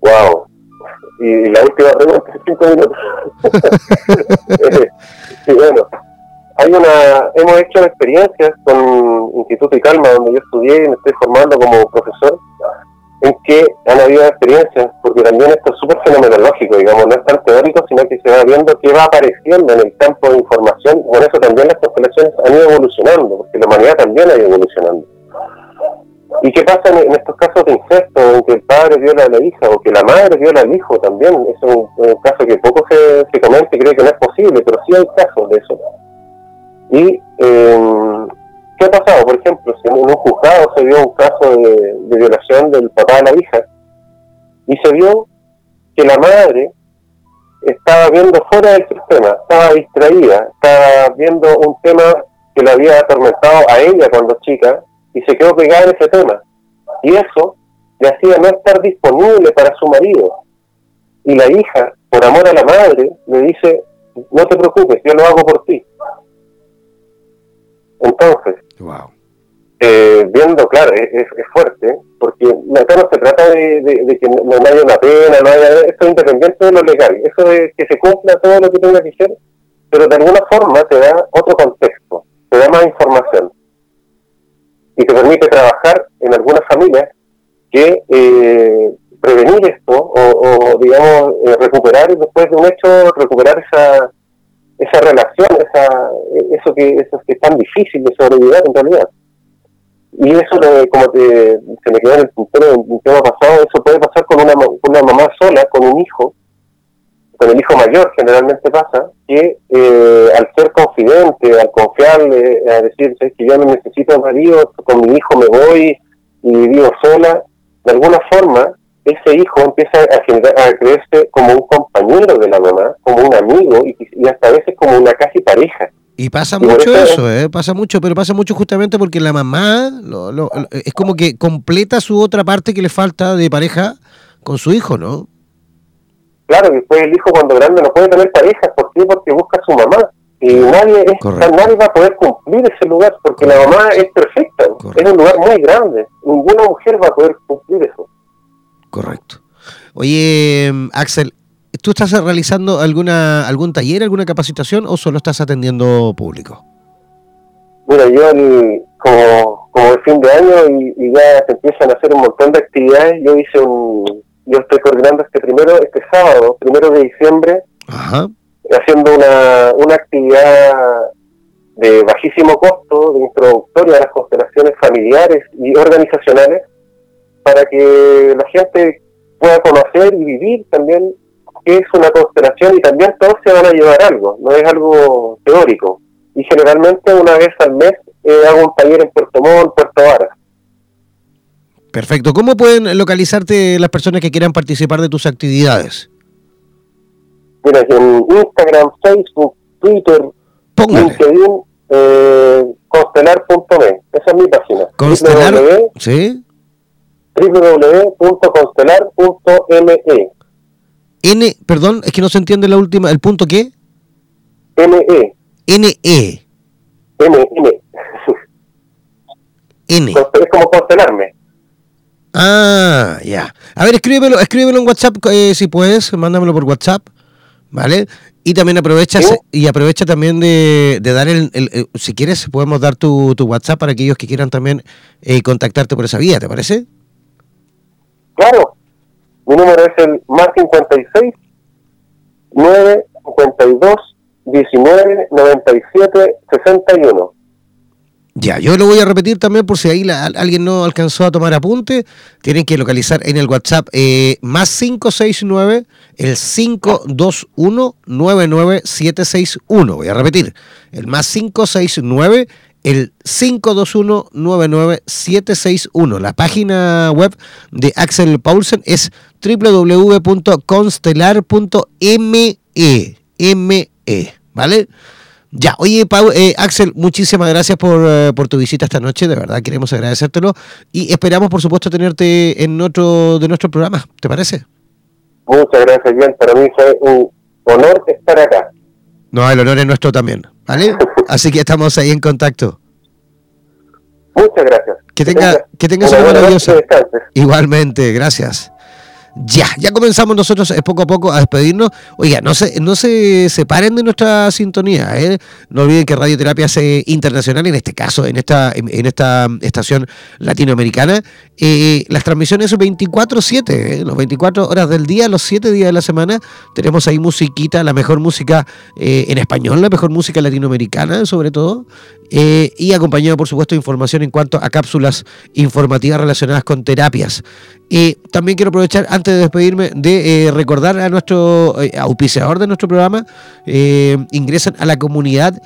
Wow. Y la última pregunta, cinco minutos. sí, bueno, hay una, hemos hecho experiencias con Instituto y Calma, donde yo estudié y me estoy formando como profesor, en que han habido experiencias, porque también esto es súper fenomenológico, digamos, no es tan teórico, sino que se va viendo qué va apareciendo en el campo de información, por eso también las constelaciones han ido evolucionando, porque la humanidad también ha ido evolucionando. ¿Y qué pasa en, estos casos de incesto, en que el padre viola a la hija o que la madre viola al hijo también? Es un, caso que poco se, se y cree que no es posible, pero sí hay casos de eso. ¿Y eh, ha pasado? Por ejemplo, si en un juzgado se vio un caso de, violación del papá de la hija y se vio que la madre estaba viendo fuera del sistema, estaba distraída, estaba viendo un tema que le había atormentado a ella cuando chica y se quedó pegada en ese tema. Y eso le hacía no estar disponible para su marido. Y la hija, por amor a la madre, le dice, no te preocupes, yo lo hago por ti. Entonces, eh, viendo, claro, es, fuerte, porque acá no se trata de, que no, haya una pena, no haya, eso es independiente de lo legal, eso es que se cumpla todo lo que tenga que ser, pero de alguna forma te da otro contexto, te da más información y te permite trabajar en algunas familias que eh, prevenir esto o, digamos, eh, recuperar después de un hecho, recuperar esa esa relación, esa, eso que eso que es tan difícil de sobrevivir en realidad. y eso, como te, se me quedó en el puntero en el tema pasado, eso puede pasar con una, una mamá sola, con un hijo, con el hijo mayor generalmente pasa, que eh, al ser confidente, al confiarle, a decir que yo no necesito marido, con mi hijo me voy y vivo sola, de alguna forma ese hijo empieza a, a creerse como un compañero de la mamá, como un amigo y, y hasta a veces como una casi pareja.
Y pasa mucho eso, ¿eh? pasa mucho, pero pasa mucho justamente porque la mamá lo, es como que completa su otra parte que le falta de pareja con su hijo, ¿no?
Claro, después el hijo cuando grande no puede tener pareja, ¿por qué? Porque busca a su mamá. Y nadie, nadie va a poder cumplir ese lugar, porque la mamá es perfecta, es un lugar muy grande, ninguna mujer va a poder cumplir eso.
Correcto. Oye, Axel, ¿Tú estás realizando alguna algún taller, alguna capacitación o solo estás atendiendo público?
Mira, yo como, como el fin de año y, ya se empiezan a hacer un montón de actividades, yo hice un, yo estoy coordinando este primero, este sábado, primero de diciembre, haciendo una, una actividad de bajísimo costo, de introductoria a las constelaciones familiares y organizacionales, para que la gente pueda conocer y vivir también es una constelación y también todos se van a llevar algo, no es algo teórico. Y generalmente una vez al mes eh, hago un taller en Puerto Montt, Puerto Vara.
Perfecto. ¿Cómo pueden localizarte las personas que quieran participar de tus actividades?
Mira, en Instagram, Facebook, Twitter, LinkedIn, eh, constelar.me. Esa es mi página.
Constelar, ¿sí?
www.constelar.me.
N, perdón, es que no se entiende la última, ¿el punto qué?
N-E.
N-E.
N, N.
N.
Es como constelarme.
Ah, ya. A ver, escríbelo, escríbelo en WhatsApp eh, si puedes, mándamelo por WhatsApp, ¿vale? Y también aprovecha y aprovecha también de, dar el, si quieres podemos dar tu, tu, WhatsApp para aquellos que quieran también eh, contactarte por esa vía, ¿te parece?
Claro, mi número es el más 56 9 52 19 97 61.
Ya, yo lo voy a repetir también por si ahí alguien no alcanzó a tomar apunte. Tienen que localizar en el WhatsApp eh, más 569 el 521 99761. Voy a repetir, el más 569 el 521-99761. La página web de Axel Paulsen es www.constelar.me. ME, ¿vale? Ya, oye, eh, Axel, muchísimas gracias por, eh, por, tu visita esta noche, de verdad queremos agradecértelo y esperamos, por supuesto, tenerte en otro de nuestros programas, ¿te parece?
Muchas gracias, bien, para mí fue un honor estar acá.
No, el honor es nuestro también, ¿vale? Así que estamos ahí en contacto.
Muchas gracias.
Que tenga, que tenga, una maravillosa. Igualmente, gracias. Ya, ya comenzamos nosotros eh, poco a poco a despedirnos. Oiga, no se, no se separen de nuestra sintonía. ¿eh? No olviden que Radioterapia es internacional, en este caso, en esta, en, esta estación latinoamericana. Eh, las transmisiones son 24-7, ¿eh? los 24 horas del día, los 7 días de la semana. Tenemos ahí musiquita, la mejor música en español, la mejor música latinoamericana, sobre todo. Y acompañado, por supuesto, de información en cuanto a cápsulas informativas relacionadas con terapias. Y también quiero aprovechar, antes de despedirme, de eh, recordar a nuestro eh, auspiciador de nuestro programa, eh, ingresan a la comunidad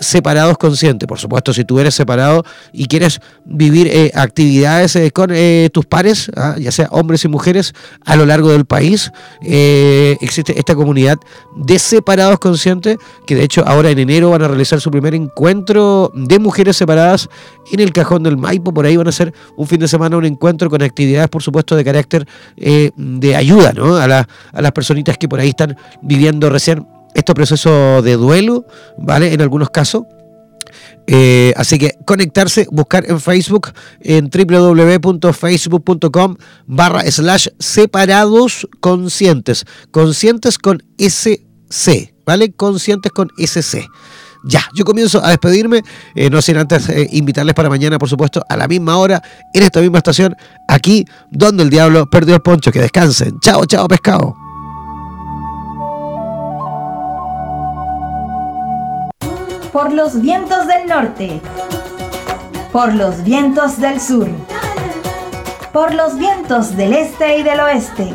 Separados Conscientes. Por supuesto, si tú eres separado y quieres vivir actividades con tus pares, ¿ah? ya sea hombres y mujeres, a lo largo del país, existe esta comunidad de Separados Conscientes, que de hecho ahora en enero van a realizar su primer encuentro de mujeres separadas en el Cajón del Maipo. Por ahí van a hacer un fin de semana un encuentro con actividades, por supuesto, de carácter eh, de ayuda ¿no? a, a las personitas que por ahí están viviendo recién este proceso de duelo, ¿vale? En algunos casos. Eh, así que conectarse, buscar en Facebook en www.facebook.com barra slash separados conscientes. Conscientes con SC, ¿vale? Conscientes con SC. Ya, yo comienzo a despedirme, eh, no sin antes eh, invitarles para mañana, por supuesto, a la misma hora, en esta misma estación, aquí donde el diablo perdió el poncho. Que descansen. Chao, chao, pescado.
Por los vientos del norte. por los vientos del sur, por los vientos del este y del oeste.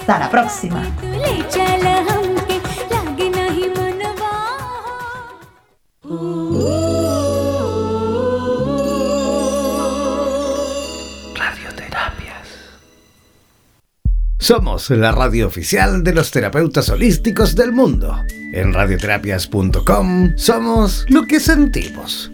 Hasta la próxima.
Radioterapias. Somos la radio oficial de los terapeutas holísticos del mundo. En radioterapias.com somos lo que sentimos.